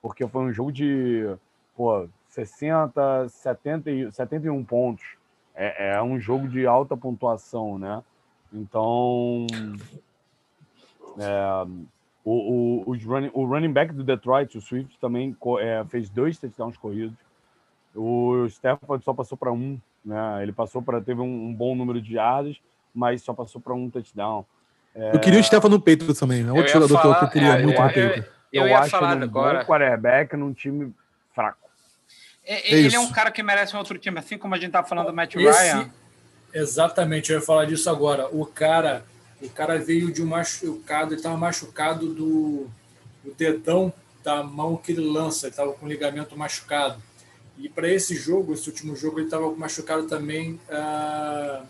Porque foi um jogo de pô, 60, 70, 71 pontos. É, é um jogo de alta pontuação, né? Então, é, o, o, running, o running back do Detroit, o Swift, também é, fez dois touchdowns corridos. O Stafford só passou para um, né? Ele passou para teve um, um, bom número de yardas, mas só passou para um touchdown. É... Eu queria o Stefano no peito também. É outro jogador falar, que eu queria é, muito eu, no peito. Eu, eu, eu acho falar ele um agora. bom quarterback num time fraco. É, ele é um cara que merece um outro time, assim como a gente tá falando do Matt Esse, Ryan. Exatamente, eu ia falar disso agora. O cara, o cara veio de um machucado, ele estava machucado do, do dedão da mão que ele lança, ele estava com ligamento machucado. E para esse jogo, esse último jogo, ele estava machucado também ah,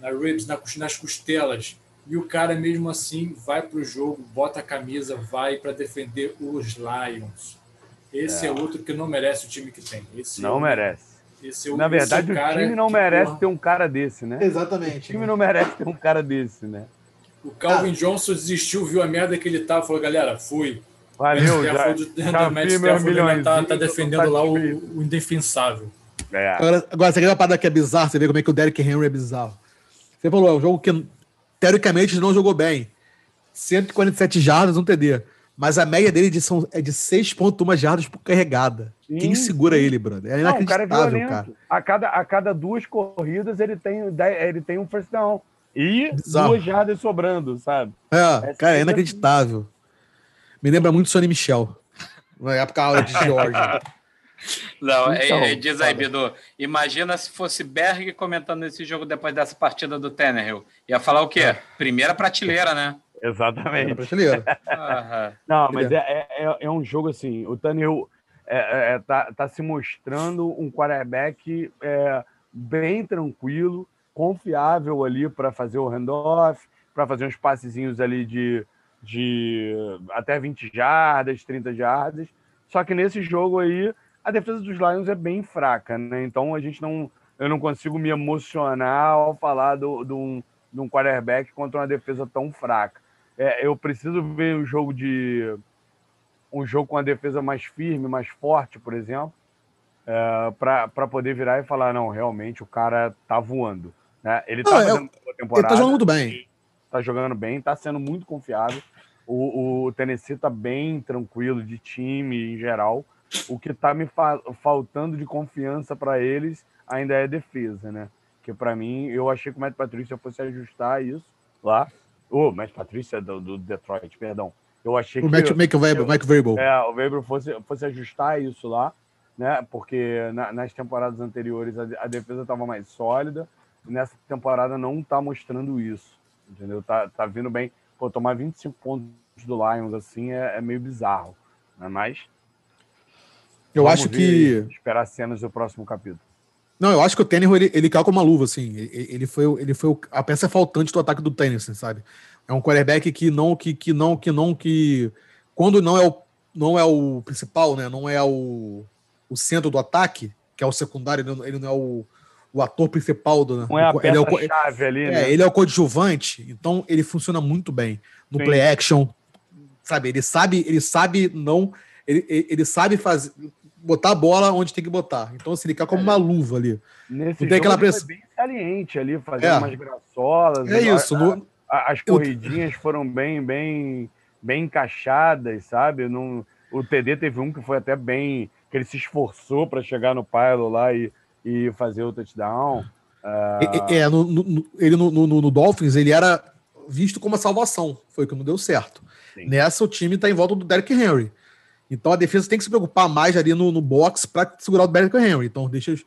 na ribs, nas costelas. E o cara, mesmo assim, vai para o jogo, bota a camisa, vai para defender os Lions. Esse é. é. outro que não merece o time que tem. Esse não é merece. Esse é Na verdade, o time não merece porra... ter um cara desse, né? Exatamente. O time né? não merece ter um cara desse, né? O Calvin ah. Johnson desistiu, viu a merda que ele tava, falou, galera, fui. Valeu, já, já Matt Stafford tá, tá defendendo lá o, o indefensável. É. Agora, agora, você quer uma parada que é bizarro, você vê como é que o Derrick Henry é bizarro. Você falou, é um jogo que teoricamente não jogou bem. 147 jardas, um TD. Mas a média dele de são, é de 6,1 jardas por carregada. Sim, Quem segura sim. ele, brother? É inacreditável, não, o cara, é cara. A cada, a cada duas corridas ele tem, ele tem um first down. E Bizarro. duas jardas sobrando, sabe? É, é cara, é inacreditável. Me lembra muito Sonny Michel. Na época aula de George. Não, então, é, diz aí, Bidu. Imagina se fosse Berg comentando esse jogo depois dessa partida do Tannehill. Ia falar o quê? É. Primeira prateleira, né? Exatamente. Prateleira. Não, mas é, é, é, um jogo assim. O Tannehill é, é, tá, tá se mostrando um quarterback é, bem tranquilo, confiável ali para fazer o handoff, para fazer uns passezinhos ali de, de até 20 jardas, 30 jardas. Só que nesse jogo aí a defesa dos Lions é bem fraca, né? Então a gente não, eu não consigo me emocionar ao falar do, do um, de um quarterback contra uma defesa tão fraca. É, eu preciso ver um jogo de um jogo com a defesa mais firme, mais forte, por exemplo, é, para poder virar e falar não, realmente o cara tá voando, né? Ele tá ah, fazendo é, temporada. Ele tá jogando muito bem. Tá jogando bem, tá sendo muito confiável. O, o Tennessee tá bem tranquilo de time em geral o que está me fa faltando de confiança para eles ainda é defesa, né? Que para mim, eu achei que o Matt Patrícia fosse ajustar isso lá. O oh, Matt Patrícia do, do, Detroit, perdão. Eu achei o que. Matt, Matt, Weber, Mike Vrabel. É, o Weber fosse, fosse ajustar isso lá, né? Porque na, nas temporadas anteriores a, a defesa estava mais sólida. Nessa temporada não está mostrando isso, entendeu? Tá, tá vindo bem. Pô, tomar 25 pontos do Lions assim é, é meio bizarro, né? Mas eu acho que esperar cenas do próximo capítulo. Não, eu acho que o Tannehill, ele, ele caiu com uma luva, assim. Ele, ele foi, ele foi a peça faltante do ataque do Tennessee, sabe? É um quarterback que não, que, que não, que não, que quando não é o, não é o principal, né? Não é o, o centro do ataque, que é o secundário, ele não, ele não é o, o ator principal do. Não é a peça-chave é ali, é, né? Ele é o coadjuvante, então ele funciona muito bem no Sim. play action, sabe? Ele sabe, ele sabe não, ele, ele sabe fazer botar a bola onde tem que botar. Então, assim, ele fica como é. uma luva ali. Nesse não tem aquela pressão. bem saliente ali, fazendo é. umas graçolas. É isso. A, no... As corridinhas Eu... foram bem, bem, bem encaixadas, sabe? Não... O TD teve um que foi até bem. que ele se esforçou para chegar no Pilo lá e, e fazer o touchdown. Uh... É, no, no, ele no, no, no, Dolphins, ele era visto como a salvação. Foi o que não deu certo. Sim. Nessa, o time está em volta do Derrick Henry. Então a defesa tem que se preocupar mais ali no, no box para segurar o Derrick Henry. Então deixa os,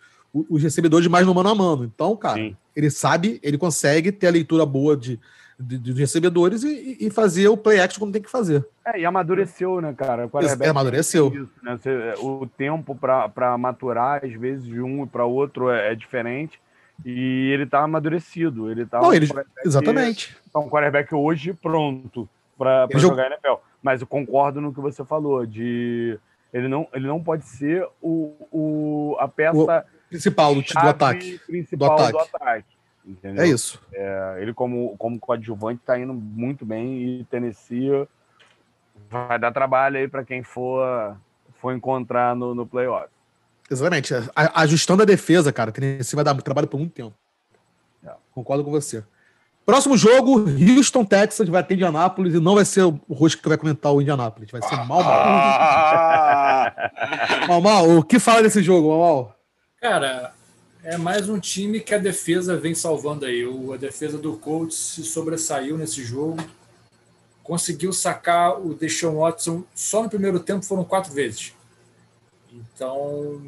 os, recebedores mais no mano a mano. Então, cara, Sim. ele sabe, ele consegue ter a leitura boa de, de, de recebedores e, e, fazer o play action como tem que fazer. É, e amadureceu, né, cara? O é, amadureceu. Isso, né? Você, o tempo para maturar, às vezes, de um para outro é, é, diferente. E ele tá amadurecido. Ele tá Não, um ele, exatamente. Tá um quarterback hoje pronto para jogar NFL. Mas eu concordo no que você falou, de ele não, ele não pode ser o, o, a peça o principal do, do ataque. Principal do ataque. Do ataque? É isso. É, ele, como, como coadjuvante, está indo muito bem e Tennessee vai dar trabalho aí para quem for, for encontrar no, no playoff. Exatamente. Ajustando a defesa, cara, Tennessee vai dar trabalho por muito tempo. É. Concordo com você. Próximo jogo, Houston, Texas, vai ter Indianápolis e não vai ser o Rosca que vai comentar o Indianápolis, vai ser mal mal. mal mal, o que fala desse jogo, mal mal? Cara, é mais um time que a defesa vem salvando aí. O, a defesa do Colts se sobressaiu nesse jogo. Conseguiu sacar o Deshaun Watson só no primeiro tempo, foram quatro vezes. Então,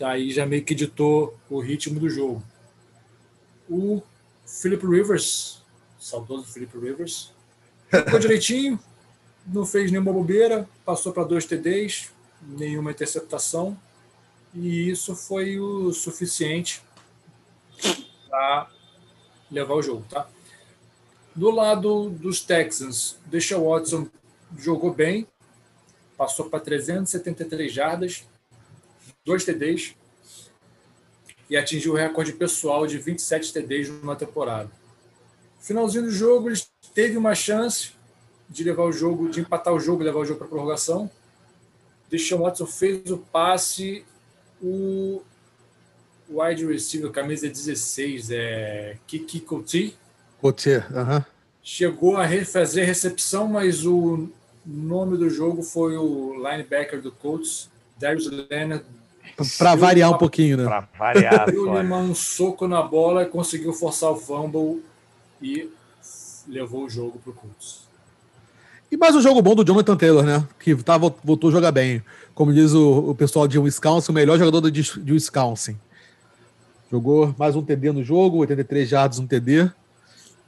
aí já meio que ditou o ritmo do jogo. O Philip Rivers, saudoso Philip Rivers, ficou direitinho, não fez nenhuma bobeira, passou para dois TDs, nenhuma interceptação, e isso foi o suficiente para levar o jogo, tá? Do lado dos Texans, Deixa Watson jogou bem, passou para 373 jardas, dois TDs, e atingiu o recorde pessoal de 27 TDs numa temporada. Finalzinho do jogo, ele teve uma chance de levar o jogo, de empatar o jogo e levar o jogo para prorrogação. Deshaun Watson fez o passe, o wide receiver, camisa 16, é Kiki Couty. Couty, aham. Uh -huh. Chegou a fazer recepção, mas o nome do jogo foi o linebacker do Colts, Darius Leonard, para variar um pouquinho, né? Para variar. Deu um soco na bola e conseguiu forçar o fumble e levou o jogo para o Colts. E mais um jogo bom do Jonathan Taylor, né? Que tá, voltou a jogar bem. Como diz o, o pessoal de Wisconsin, o melhor jogador de, de Wisconsin. Jogou mais um TD no jogo, 83 jardas, um TD.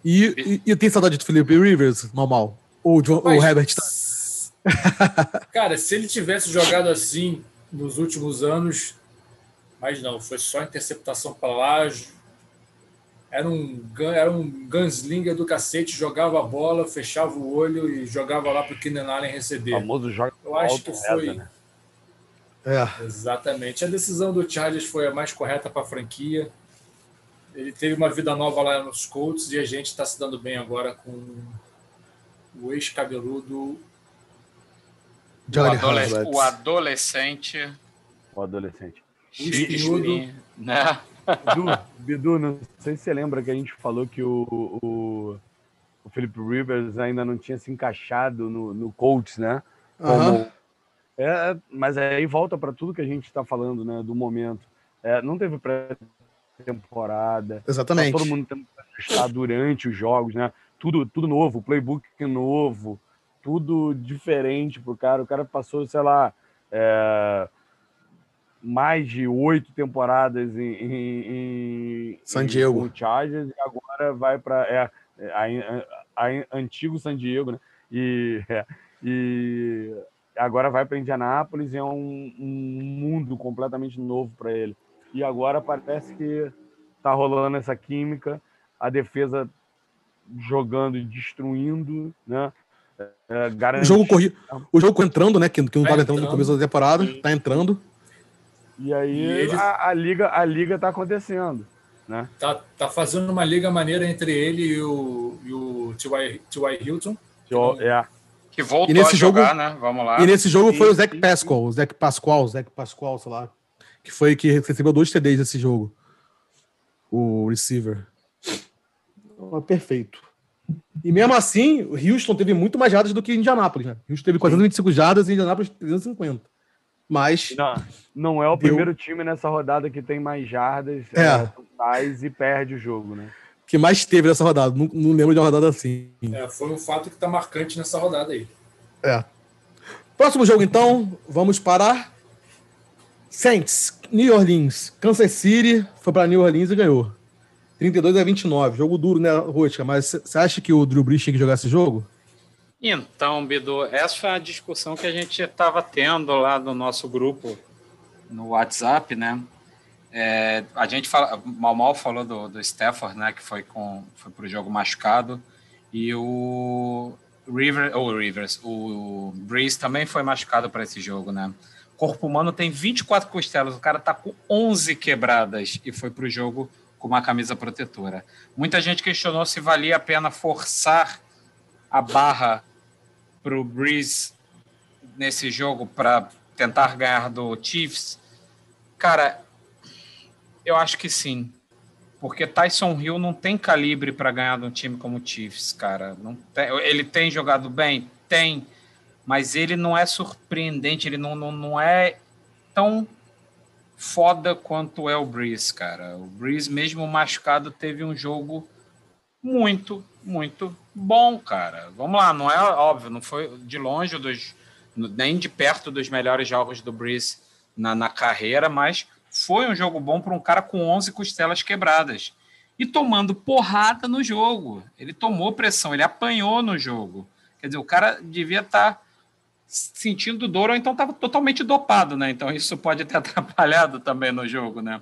E, e, e tem saudade do Felipe Rivers, normal? Ou o, o Herbert tá... Cara, se ele tivesse jogado assim nos últimos anos, mas não, foi só interceptação para lá. Era um, era um gunslinger do cacete, jogava a bola, fechava o olho e jogava lá para o Keenan Allen receber. O famoso jogo Eu acho que foi. né? é. Exatamente. A decisão do Chargers foi a mais correta para a franquia. Ele teve uma vida nova lá nos Colts e a gente está se dando bem agora com o ex-cabeludo o, adolesc o, adolescente. O adolescente. Espinhudo. Né? Bidu, Bidu, não sei se você lembra que a gente falou que o, o, o Felipe Rivers ainda não tinha se encaixado no, no Colts, né? Como, é, mas aí volta para tudo que a gente está falando, né? Do momento. É, não teve pré-temporada. Exatamente. Tá todo mundo tendo que ajustar durante os jogos, né? Tudo, tudo novo, playbook novo tudo diferente pro cara. O cara passou, sei lá, é, mais de oito temporadas em, em, em San Diego. Chargers e agora vai para é, a, a, a, antigo San Diego, né? E, e agora vai para Indianápolis e é um, um mundo completamente novo para ele. E agora parece que tá rolando essa química, a defesa jogando e destruindo, né? É, garante... o, jogo corri... o jogo entrando, né? Que, que não estava tá entrando no começo da temporada, está entrando. E aí e ele... a, a, liga, a liga tá acontecendo. Né? Tá, tá fazendo uma liga maneira entre ele e o, e o T.Y. Hilton. É. Que voltou e nesse a jogar, jogo, né? Vamos lá. E nesse jogo foi o Zach Pascal, o Zach Pasqual, o Zach Pasqual, sei lá. Que foi que recebeu dois TDs nesse jogo. O receiver. Oh, perfeito. E mesmo assim, o Houston teve muito mais jardas do que Indianápolis, né? Houston teve 425 jardas e Indianápolis 350. Mas. Não, não é o deu... primeiro time nessa rodada que tem mais jardas é. é e perde o jogo, né? Que mais teve nessa rodada. Não, não lembro de uma rodada assim. É, foi um fato que está marcante nessa rodada aí. É. Próximo jogo, então, vamos para Saints, New Orleans. Kansas City foi para New Orleans e ganhou. 32 a 29. Jogo duro, né, Rosca? Mas você acha que o Drew Brees tinha que jogar esse jogo? Então, Bidu, essa foi a discussão que a gente estava tendo lá no nosso grupo no WhatsApp, né? É, a gente fala, mal mal falou do, do Stafford, né? Que foi com foi para o jogo machucado e o River, ou Rivers, o Breeze também foi machucado para esse jogo, né? Corpo humano tem 24 costelas, o cara tá com 11 quebradas e foi para o jogo com uma camisa protetora. Muita gente questionou se valia a pena forçar a barra para o Breeze nesse jogo para tentar ganhar do Chiefs? Cara, eu acho que sim. Porque Tyson Hill não tem calibre para ganhar de um time como o Chiefs, cara. Não tem, ele tem jogado bem? Tem. Mas ele não é surpreendente, ele não, não, não é tão foda quanto é o Breeze, cara. O Breeze, mesmo machucado, teve um jogo muito, muito bom, cara. Vamos lá, não é óbvio, não foi de longe dos, nem de perto dos melhores jogos do Breeze na, na carreira, mas foi um jogo bom para um cara com 11 costelas quebradas e tomando porrada no jogo. Ele tomou pressão, ele apanhou no jogo. Quer dizer, o cara devia estar tá sentindo dor ou então estava totalmente dopado, né? Então isso pode ter atrapalhado também no jogo, né?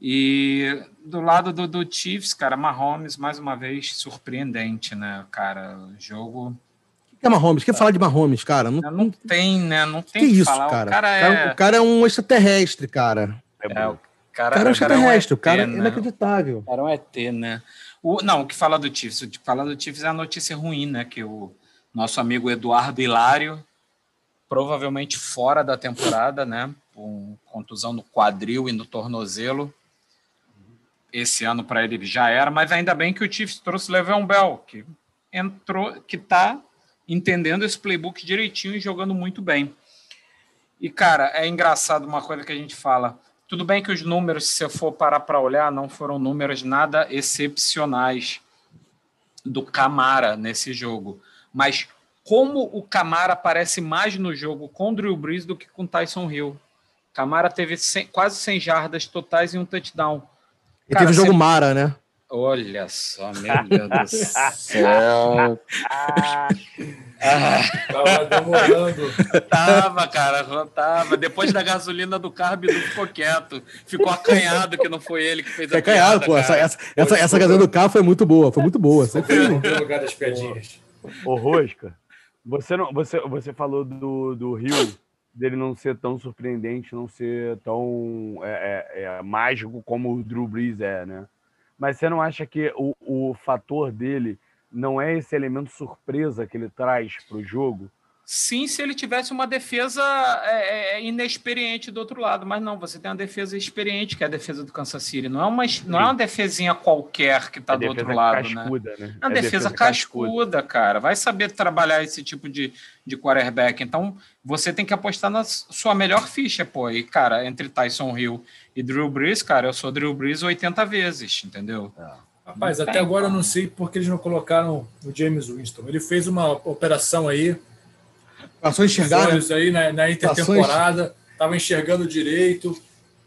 E do lado do, do Chiefs, cara, Mahomes, mais uma vez, surpreendente, né, cara? O jogo. O que é Mahomes? Quer falar de Mahomes, cara? Não, não tem, né? Não tem que, que isso, falar. Cara? O cara, é... o cara é um extraterrestre, cara. É, o cara, cara é um extraterrestre, o cara é, um ET, o cara é inacreditável. O cara é um ET, né? O, não, o que fala do Chiefs? O que fala do Chiefs é a notícia ruim, né? Que o nosso amigo Eduardo Hilário, provavelmente fora da temporada, né? Com contusão no quadril e no tornozelo esse ano para ele já era, mas ainda bem que o Chiefs trouxe Le'Veon Bell, que entrou, que está entendendo esse playbook direitinho e jogando muito bem. E cara, é engraçado uma coisa que a gente fala. Tudo bem que os números, se eu for parar para olhar, não foram números nada excepcionais do Camara nesse jogo, mas como o Camara aparece mais no jogo com Drew Brees do que com Tyson Hill. Camara teve 100, quase 100 jardas totais e um touchdown. E teve o jogo Mara, né? Olha só, meu Deus do céu. ah, tava demorando. Tava, cara, tava. Depois da gasolina do carro, Bidu ficou quieto. Ficou acanhado que não foi ele que fez a acanhado, piada, pô. Essa, essa, essa, essa gasolina do carro foi muito boa, foi muito boa. Você foi no lugar das piadinhas. Ô, Rosca, você, não, você, você falou do, do Rio dele não ser tão surpreendente, não ser tão é, é, é, mágico como o Drew Brees é, né? Mas você não acha que o, o fator dele não é esse elemento surpresa que ele traz para o jogo? Sim, se ele tivesse uma defesa é, é, é, inexperiente do outro lado, mas não, você tem uma defesa experiente, que é a defesa do Kansas City. Não é uma, não é uma defesinha qualquer que está do outro lado, né? cascuda, né? né? É uma é defesa, defesa cascuda, cascuda, cara. Vai saber trabalhar esse tipo de, de quarterback. Então, você tem que apostar na sua melhor ficha, pô. E, cara, entre Tyson Hill e Drew Brees, cara, eu sou Drew Brees 80 vezes, entendeu? É. Rapaz, até agora eu não sei porque eles não colocaram o James Winston. Ele fez uma operação aí Passou a enxergar. Olhos né? aí na, na intertemporada, estava enxergando direito.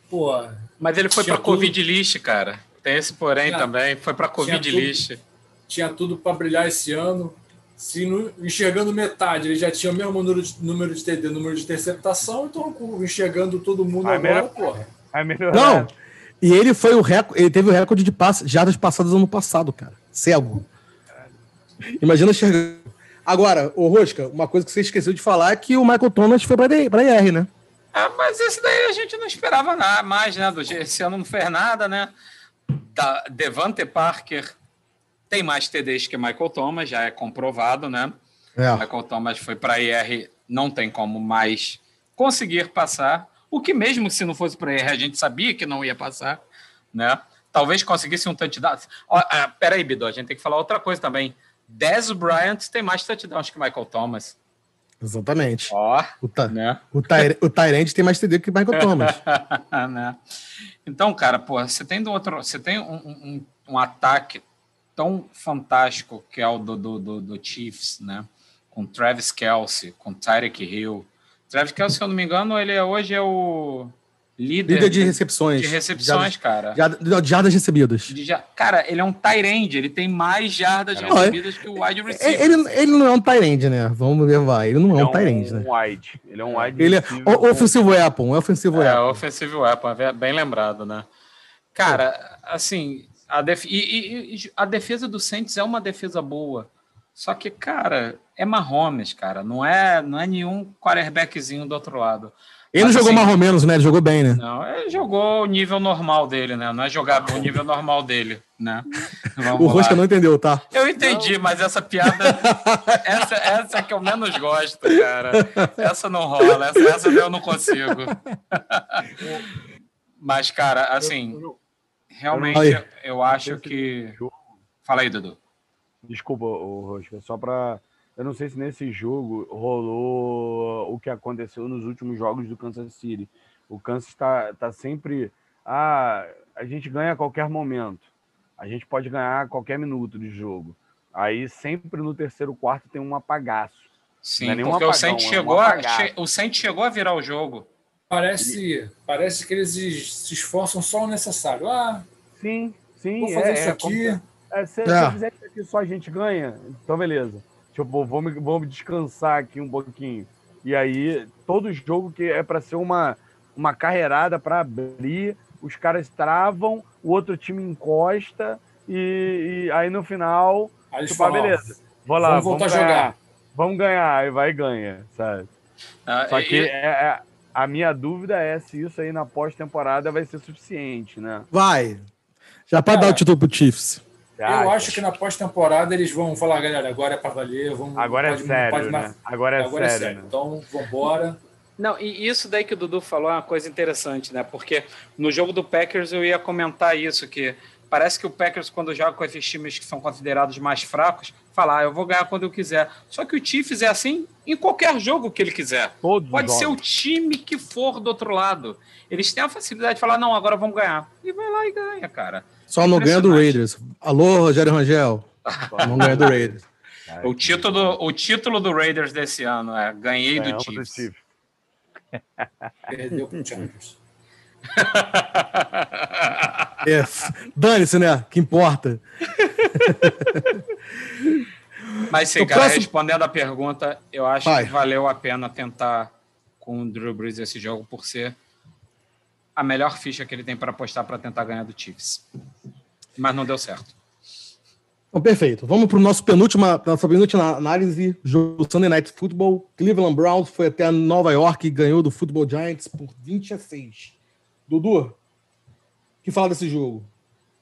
Pô, Mas ele foi para Covid list, cara. Tem esse porém tinha, também. Foi para Covid tinha list. Tudo, tinha tudo para brilhar esse ano. Se no, enxergando metade ele já tinha o mesmo número de, número de TD, número de interceptação, então enxergando todo mundo vai agora, melhor, porra. Vai melhorar. Não, e ele foi o recorde, ele teve o recorde de pass, jardas passadas ano passado, cara. Cego. Imagina enxergando. Agora, o Rosca, uma coisa que você esqueceu de falar é que o Michael Thomas foi para IR, né? Ah, mas esse daí a gente não esperava nada mais, né? Esse ano não fez nada, né? Da Devante Parker tem mais TDs que Michael Thomas, já é comprovado, né? É. Michael Thomas foi para IR, não tem como mais conseguir passar. O que mesmo se não fosse para IR, a gente sabia que não ia passar, né? Talvez conseguisse um touchdown. Ah, peraí, Bido, a gente tem que falar outra coisa também. Dez Bryant tem mais touchdowns que Michael Thomas. Exatamente. Ó, o, ta, né? o, Tyre, o Tyrande tem mais TD que Michael Thomas. né? Então, cara, pô, você tem do outro, você tem um, um, um, ataque tão fantástico que é o do, do, do, do Chiefs, né? Com Travis Kelsey, com Tyreek Hill. Travis Kelsey, se eu não me engano, ele é, hoje é o Líder, líder de recepções. De recepções, de cara. De jardas recebidas. De, cara, ele é um Tyrande, ele tem mais jardas não, recebidas que o wide receiver. Ele, ele não é um Tyrande, né? Vamos levar. Ele não é, é um Tyrande, né? Wide. Ele é um wide. Ele é ofensivo weapon, é ofensivo é, weapon. É, ofensivo weapon, bem lembrado, né? Cara, assim, a, def... e, e, a defesa do Saints é uma defesa boa. Só que, cara, é Mahomes, cara. Não é, não é nenhum quarterbackzinho do outro lado. Ele não jogou assim, mais ou menos, né? Ele jogou bem, né? Não, ele jogou o nível normal dele, né? Não é jogar o nível normal dele, né? Vamos o Rosca não entendeu, tá? Eu entendi, não. mas essa piada, essa, essa é que eu menos gosto, cara. Essa não rola, essa, essa eu não consigo. mas, cara, assim, realmente eu, eu acho que. Fala aí, Dudu. Desculpa, Rosca, só para eu não sei se nesse jogo rolou o que aconteceu nos últimos jogos do Kansas City. O Kansas está tá sempre. Ah, a gente ganha a qualquer momento. A gente pode ganhar a qualquer minuto de jogo. Aí sempre no terceiro quarto tem um apagaço. Sim, é porque apagão, o Saints é chegou, um a, o Saints chegou a virar o jogo. Parece, parece que eles se esforçam só o necessário. Ah, sim, sim. Vou fazer é, isso aqui. É, se, é. se fizer isso aqui só a gente ganha, então beleza. Tipo, vamos, vamos descansar aqui um pouquinho. E aí, todo jogo que é para ser uma, uma carreirada para abrir, os caras travam, o outro time encosta, e, e aí no final, aí tipo, ah, beleza, vou lá, vamos, voltar vamos a jogar. Vamos ganhar, aí vai e ganha, sabe? Ah, Só que e... é, é, a minha dúvida é se isso aí na pós-temporada vai ser suficiente, né? Vai. Já pode dar o título pro Chiefs. Eu acho que na pós-temporada eles vão falar, galera, agora é para valer, vamos. Agora é sério, né? Agora é agora sério. É sério. Né? Então, vambora. Não, e isso daí que o Dudu falou é uma coisa interessante, né? Porque no jogo do Packers eu ia comentar isso, que parece que o Packers, quando joga com esses times que são considerados mais fracos, fala, ah, eu vou ganhar quando eu quiser. Só que o Chiefs é assim em qualquer jogo que ele quiser. Todos Pode ser o time que for do outro lado. Eles têm a facilidade de falar, não, agora vamos ganhar. E vai lá e ganha, cara. Só não ganha do Raiders. Alô, Rogério Rangel. não ganha do Raiders. O título, o título do Raiders desse ano é ganhei do Chiefs. Perdeu pro Chargers. É, Dane-se, né? Que importa. Mas sim, cara, próximo... respondendo a pergunta, eu acho Vai. que valeu a pena tentar com o Drew Brees esse jogo por ser a melhor ficha que ele tem para apostar para tentar ganhar do Chiefs. Mas não deu certo. Então, perfeito. Vamos para o nosso penúltima, nossa penúltima análise. Jogo Sunday Night Football. Cleveland Browns foi até Nova York e ganhou do Football Giants por 20 a 6. Dudu, que fala desse jogo?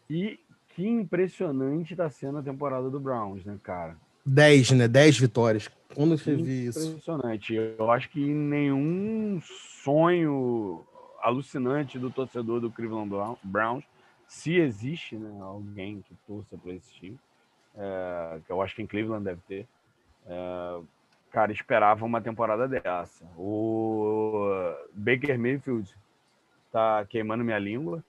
E que impressionante está sendo a temporada do Browns, né, cara? 10, né? 10 vitórias. Quando você viu isso? Impressionante. Eu acho que nenhum sonho alucinante do torcedor do Cleveland Browns, se existe né, alguém que torça para esse time, é, que eu acho que em Cleveland deve ter, é, cara, esperava uma temporada dessa. O Baker Mayfield tá queimando minha língua,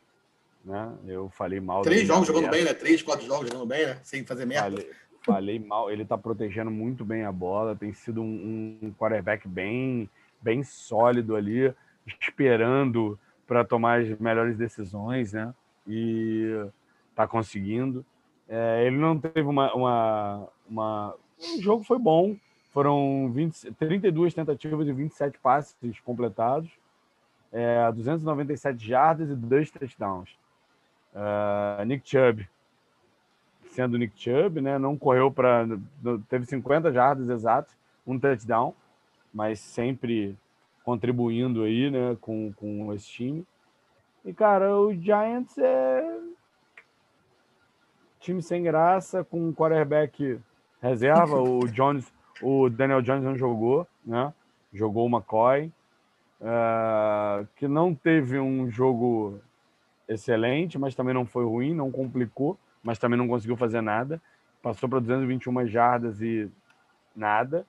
né? Eu falei mal. Três jogos jogando bem, né? Três, quatro jogos jogando bem, né? Sem fazer merda. Falei, falei mal. Ele tá protegendo muito bem a bola. Tem sido um, um quarterback bem, bem sólido ali esperando para tomar as melhores decisões, né? E está conseguindo. É, ele não teve uma, uma, uma, o jogo foi bom. Foram 20, 32 tentativas e 27 passes completados, é, 297 jardas e dois touchdowns. Uh, Nick Chubb, sendo Nick Chubb, né, não correu para. Teve 50 jardas exatos, um touchdown, mas sempre contribuindo aí né, com, com esse time. E, cara, o Giants é time sem graça, com um quarterback reserva. o Jones, o Daniel Jones não jogou, né? Jogou o McCoy, uh, que não teve um jogo excelente, mas também não foi ruim, não complicou, mas também não conseguiu fazer nada. Passou para 221 jardas e nada.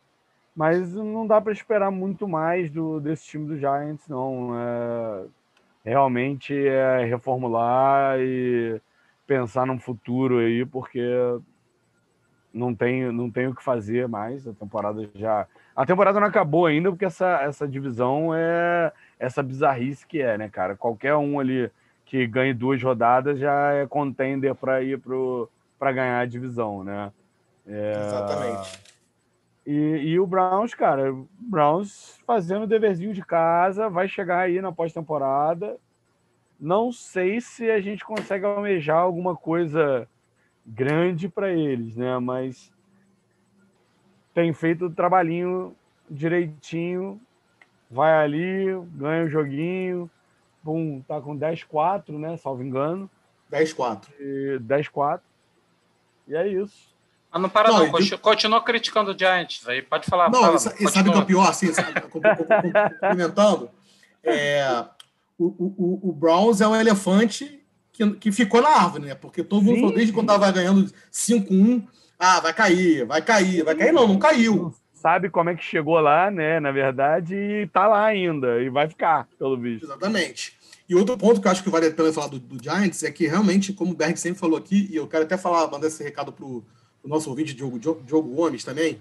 Mas não dá para esperar muito mais do, desse time do Giants, não. É, realmente é reformular e pensar num futuro aí, porque não tem, não tem o que fazer mais. A temporada já. A temporada não acabou ainda, porque essa, essa divisão é essa bizarrice que é, né, cara? Qualquer um ali que ganhe duas rodadas já é contender para ir para ganhar a divisão, né? É... Exatamente. E, e, o Browns, cara, Browns fazendo o deverzinho de casa, vai chegar aí na pós-temporada não sei se a gente consegue almejar alguma coisa grande para eles, né? Mas tem feito o trabalhinho direitinho, vai ali, ganha o joguinho, bum, tá com 10-4, né? Salvo engano. 10-4. 10-4. E é isso. Mas não para não, não. Continua, continua criticando o Giants. Aí pode falar. Não, fala, e, sabe o que é o pior, assim, complementando? É, o, o, o Browns é um elefante que, que ficou na árvore, né? Porque todo mundo falou, desde quando tava ganhando 5-1, ah, vai cair, vai cair, vai cair. Não, não caiu. Sabe como é que chegou lá, né? Na verdade, e tá lá ainda, e vai ficar, pelo visto. Exatamente. E outro ponto que eu acho que vale a pena falar do, do Giants é que realmente, como o Berg sempre falou aqui, e eu quero até falar, mandar esse recado pro, pro nosso ouvinte, Diogo, Diogo Gomes também.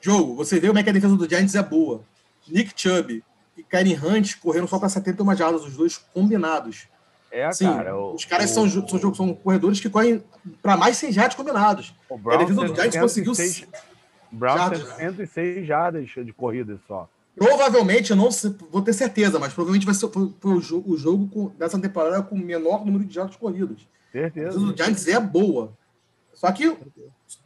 Diogo, você vê como é que a defesa do Giants é boa. Nick Chubb, e Karen Hunt correram só para 71 jardas, os dois combinados. É, Sim, cara. O, os caras o, são, são, são corredores que correm para mais 100 jardas combinados. O Brown, a defesa do Giants conseguiu. Brown jardas. 106 jardas de corrida só. Provavelmente, eu não vou ter certeza, mas provavelmente vai ser o jogo, o jogo dessa temporada com o menor número de jardas corridas. Certeza. A defesa do Giants é boa. Só que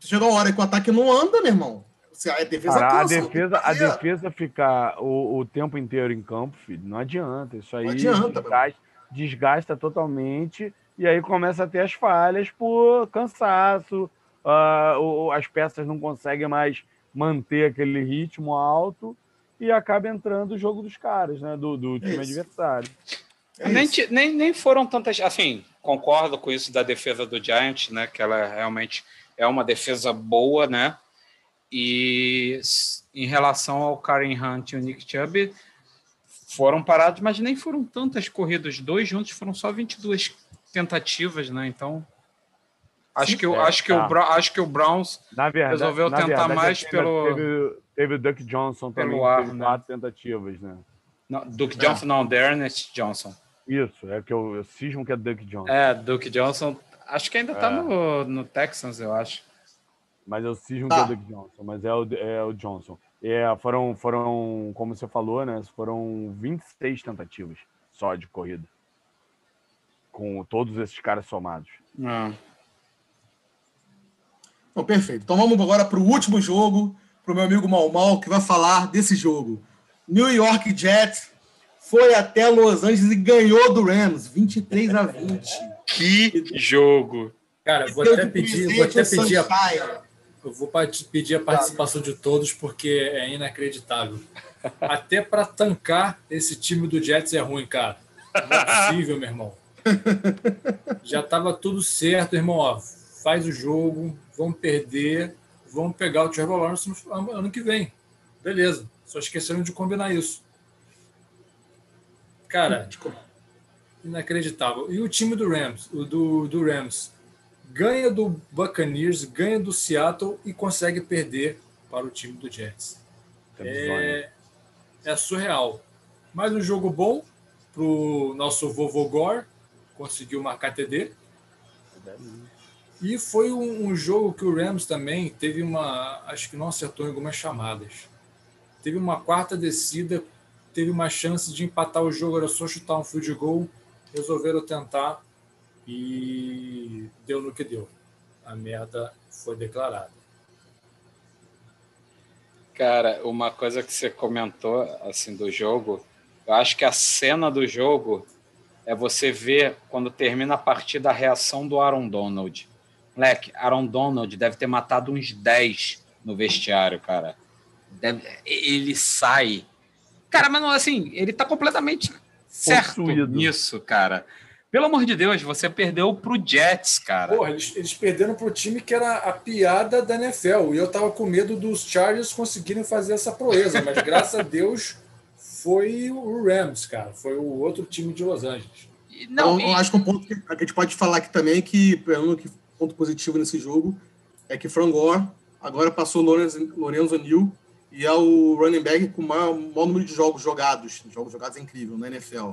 chegou a hora que o ataque não anda, meu irmão. A defesa, Cara, a defesa, a defesa ficar o, o, tempo inteiro em campo, filho, não adianta. Isso aí não adianta, desgasta, desgasta, totalmente e aí começa a ter as falhas por cansaço, uh, as peças não conseguem mais manter aquele ritmo alto e acaba entrando o jogo dos caras, né? Do, do time isso. adversário. É nem, nem, nem foram tantas. Assim, concordo com isso da defesa do Giants, né? Que ela realmente é uma defesa boa, né? E em relação ao Karen Hunt e o Nick Chubb, foram parados, mas nem foram tantas corridas. Dois juntos foram só 22 tentativas, né? Então, acho que, eu, é, acho, que tá. o, acho que o Browns verdade, resolveu tentar verdade, mais pelo. Teve, teve o Duck Johnson também, ar, teve né? quatro tentativas, né? Não, Duke é. Johnson, não, Ernest Johnson. Isso, é que eu, eu cismo que é Duke Johnson. É, Duke Johnson. Acho que ainda tá é. no, no Texans, eu acho. Mas eu cismo tá. que é o Duke Johnson, mas é o, é o Johnson. É, foram, foram, como você falou, né? Foram 26 tentativas só de corrida. Com todos esses caras somados. Ah. Então, perfeito. Então vamos agora para o último jogo, para o meu amigo Mal Mal, que vai falar desse jogo. New York Jets foi até Los Angeles e ganhou do Rams, 23 a 20. Que jogo! Cara, vou até pedir, vou até pedir a, eu vou pedir a participação de todos porque é inacreditável. Até para tancar esse time do Jets é ruim, cara. Não é possível, meu irmão. Já estava tudo certo, irmão. Ó, faz o jogo, vamos perder, vamos pegar o Trevor Lawrence no ano que vem. Beleza. Só esqueceram de combinar isso. Cara, inacreditável. E o time do Rams, o do, do Rams, ganha do Buccaneers, ganha do Seattle e consegue perder para o time do Jets. É, é surreal. Mais um jogo bom para o nosso vovô Gore, conseguiu marcar TD. E foi um, um, jogo que o Rams também teve uma. Acho que não acertou em algumas chamadas. Teve uma quarta descida, teve uma chance de empatar o jogo, era só chutar um field goal. Resolveram tentar e deu no que deu. A merda foi declarada. Cara, uma coisa que você comentou assim do jogo, eu acho que a cena do jogo é você ver quando termina a partida a reação do Aaron Donald. Moleque, Aaron Donald deve ter matado uns 10 no vestiário, cara. Deve, ele sai. Cara, mas não, assim, ele tá completamente certo Possuído. nisso, cara. Pelo amor de Deus, você perdeu pro Jets, cara. Porra, eles, eles perderam pro time que era a piada da NFL. E eu tava com medo dos Chargers conseguirem fazer essa proeza. Mas graças a Deus foi o Rams, cara. Foi o outro time de Los Angeles. Não, eu, e... acho que um ponto que a gente pode falar aqui também é que, pelo que ponto positivo nesse jogo, é que Frangor agora passou Lorenzo, Lorenzo Neal e é o running back com o maior, maior número de jogos jogados. Jogos jogados é incrível na NFL.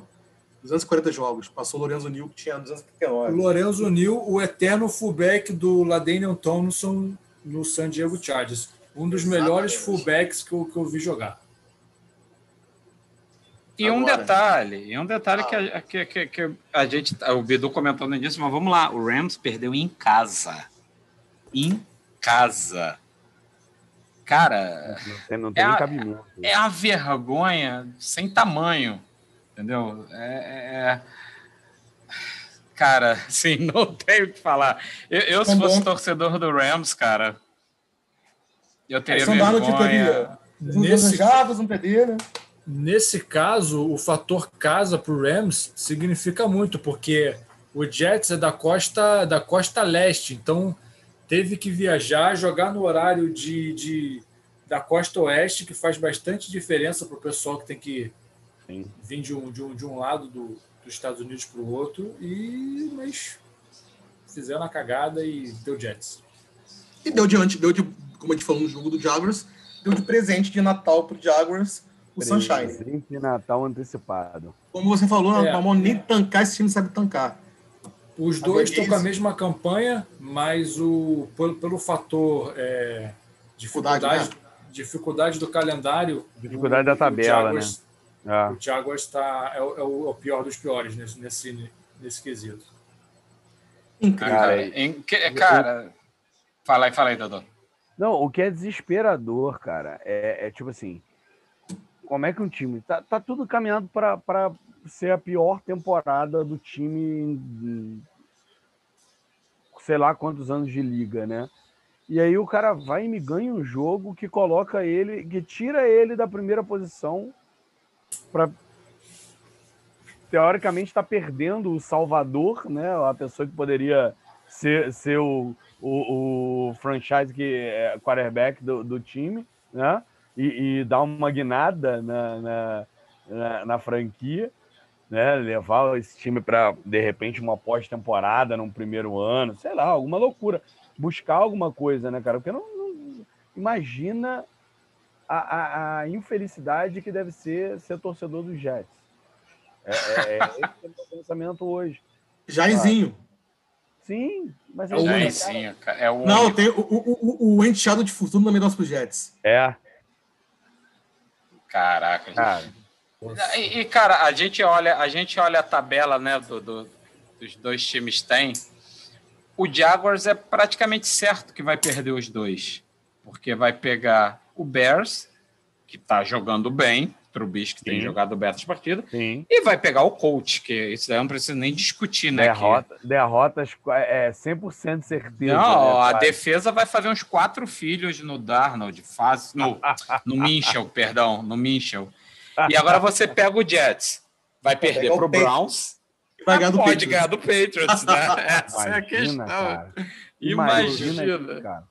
240 jogos. Passou o Lorenzo Neal, que tinha 239. Lorenzo Neal, o eterno fullback do Ladanian Thompson no San Diego Chargers. Um dos Exatamente. melhores fullbacks que eu, que eu vi jogar. E Agora. um detalhe, e um detalhe ah. que, a, que, que, que, a gente, o Bidu comentou no início, mas vamos lá, o Rams perdeu em casa. Em casa. Cara, não tem, não tem é, a, é a vergonha sem tamanho Entendeu? É, é, é... Cara, sim, não tenho o que falar. Eu, eu se fosse torcedor do Rams, cara, eu teria é, vergonha. Nesse, um né? Nesse caso, o fator casa para o Rams significa muito, porque o Jets é da costa da costa leste, então teve que viajar, jogar no horário de, de da costa oeste, que faz bastante diferença para o pessoal que tem que Sim. Vim de um, de um, de um lado do, dos Estados Unidos para o outro, e mas fizeram a cagada e deu Jets. E deu de, deu de, como a gente falou no jogo do Jaguars, deu de presente de Natal para o Jaguars o presente Sunshine. Presente de Natal antecipado. Como você falou, é, não nem tancar, esse time sabe tancar. Os dois estão com a mesma campanha, mas o, pelo, pelo fator é, dificuldade, dificuldade, né? dificuldade do calendário. Dificuldade o, da tabela, Jaguars, né? Ah. O Thiago está é, o, é o pior dos piores nesse, nesse, nesse quesito. Cara, em, cara fala aí, fala aí, Dodô. Não, o que é desesperador, cara, é, é, tipo assim, como é que um time tá, tá tudo caminhando para ser a pior temporada do time sei lá quantos anos de liga, né? E aí o cara vai e me ganha um jogo que coloca ele, que tira ele da primeira posição para teoricamente está perdendo o Salvador, né? A pessoa que poderia ser, ser o, o, o franchise que é quarterback do, do time, né? E, e dar uma guinada na, na, na, na franquia, né? Levar esse time para de repente uma pós-temporada num primeiro ano, sei lá, alguma loucura, buscar alguma coisa, né, cara? Porque não, não imagina a, a, a, infelicidade que deve ser ser torcedor dos Jets. É, é, é esse é o meu pensamento hoje. Jairzinho. Sim, mas é o Jairzinho, cara. É o Não, tem o, o, o, o enteado de futuro também nosso pro Jets. É. Caraca, cara. E, e, cara, a gente olha, a gente olha a tabela, né, do, do, dos dois times tem. O Jaguars é praticamente certo que vai perder os dois, porque vai pegar o Bears, que está jogando bem, Trubisky que tem jogado bem essa partida, Sim. e vai pegar o coach, que isso daí não precisa nem discutir, né? Derrota, que... Derrotas é 100% certeza. Não, né, a defesa vai fazer uns quatro filhos no Darnold, faz, no, no Minchel, perdão, no Minchel. E agora você pega o Jets, vai perder para o Browns, vai ganhar do pode Patriots. ganhar do Patriots, né? Essa Imagina, é a questão. Cara. Imagina. Imagina cara.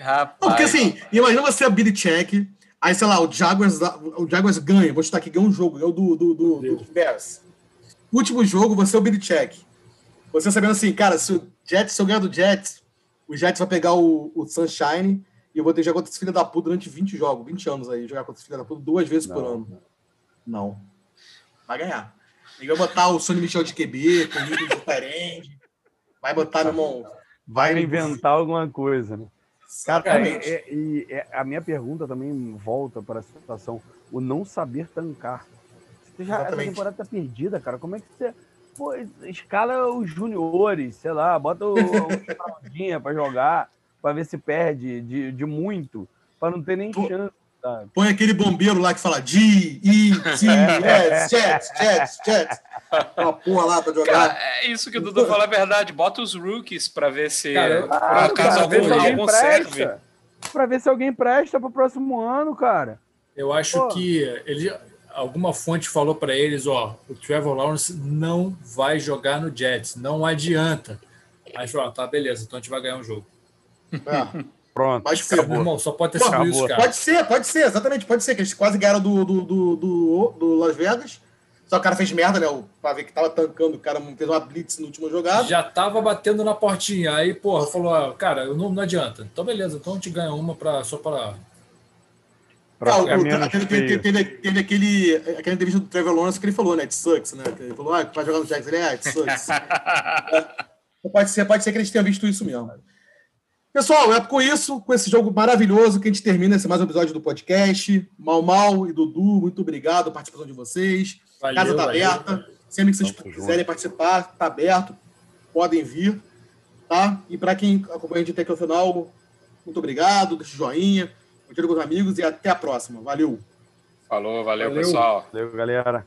Rapaz. porque assim, imagina você a Billy Check, aí sei lá, o Jaguars, o Jaguars ganha, vou chutar aqui, ganha um jogo, ganhou do, do, do, do Bears. Último jogo, você é o Billy Check. Você sabendo assim, cara, se o Jets, se eu ganhar do Jets, o Jets vai pegar o, o Sunshine eu vou ter que jogar contra esse filho da puta durante 20 jogos, 20 anos aí, jogar contra esse filho da puta duas vezes não. por ano. Não. Vai ganhar. Ele vai botar o Sonny Michel de QB, com o de diferente. Vai botar, meu irmão. Vai inventar alguma coisa, né? Cara, é, é, é, a minha pergunta também volta para a situação: o não saber tancar. Você já, essa temporada tá perdida, cara. Como é que você. Pô, escala os juniores, sei lá, bota o, o para jogar, para ver se perde de, de muito, para não ter nem chance. Põe aquele bombeiro lá que fala G, I, T, S, Jets, Jets, Jets. Uma porra lá pra jogar. Cara, é isso que o Dudu fala é verdade. Bota os rookies pra ver se cara, por ah, acaso algum, algum serve. Pra ver se alguém presta pro próximo ano, cara. Eu acho Pô. que ele, alguma fonte falou para eles, ó, o Trevor Lawrence não vai jogar no Jets, não adianta. Aí falou, tá, beleza, então a gente vai ganhar um jogo. É. Pronto. Pode ser. Meu irmão, só pode ter sido isso, cara. Pode ser, pode ser, exatamente, pode ser, que eles quase ganharam do, do, do, do, do Las Vegas. Só que o cara fez merda, né? O ver que tava tancando, o cara fez uma blitz na última jogada. Já tava batendo na portinha. Aí, porra, falou, cara, não, não adianta. Então, beleza, então a gente ganha uma pra, só para. Pra ah, o, teve, teve, teve, teve, aquele, aquela entrevista do Trevor Lawrence que ele falou, né? It sucks, né? Ele falou, ah, vai jogar no Jags. Ele, ah, it sucks. é, pode, ser, pode ser que eles tenham visto isso mesmo. Pessoal, é com isso, com esse jogo maravilhoso, que a gente termina esse mais um episódio do podcast. Mal Mal e Dudu, muito obrigado pela participação de vocês. Valeu, Casa está aberta. Sempre que vocês Vamos quiserem junto. participar, está aberto. Podem vir. Tá? E para quem acompanha a gente até aqui ao final, muito obrigado. Deixe joinha, compartilhe com os amigos e até a próxima. Valeu. Falou, valeu, valeu. pessoal. Valeu, galera.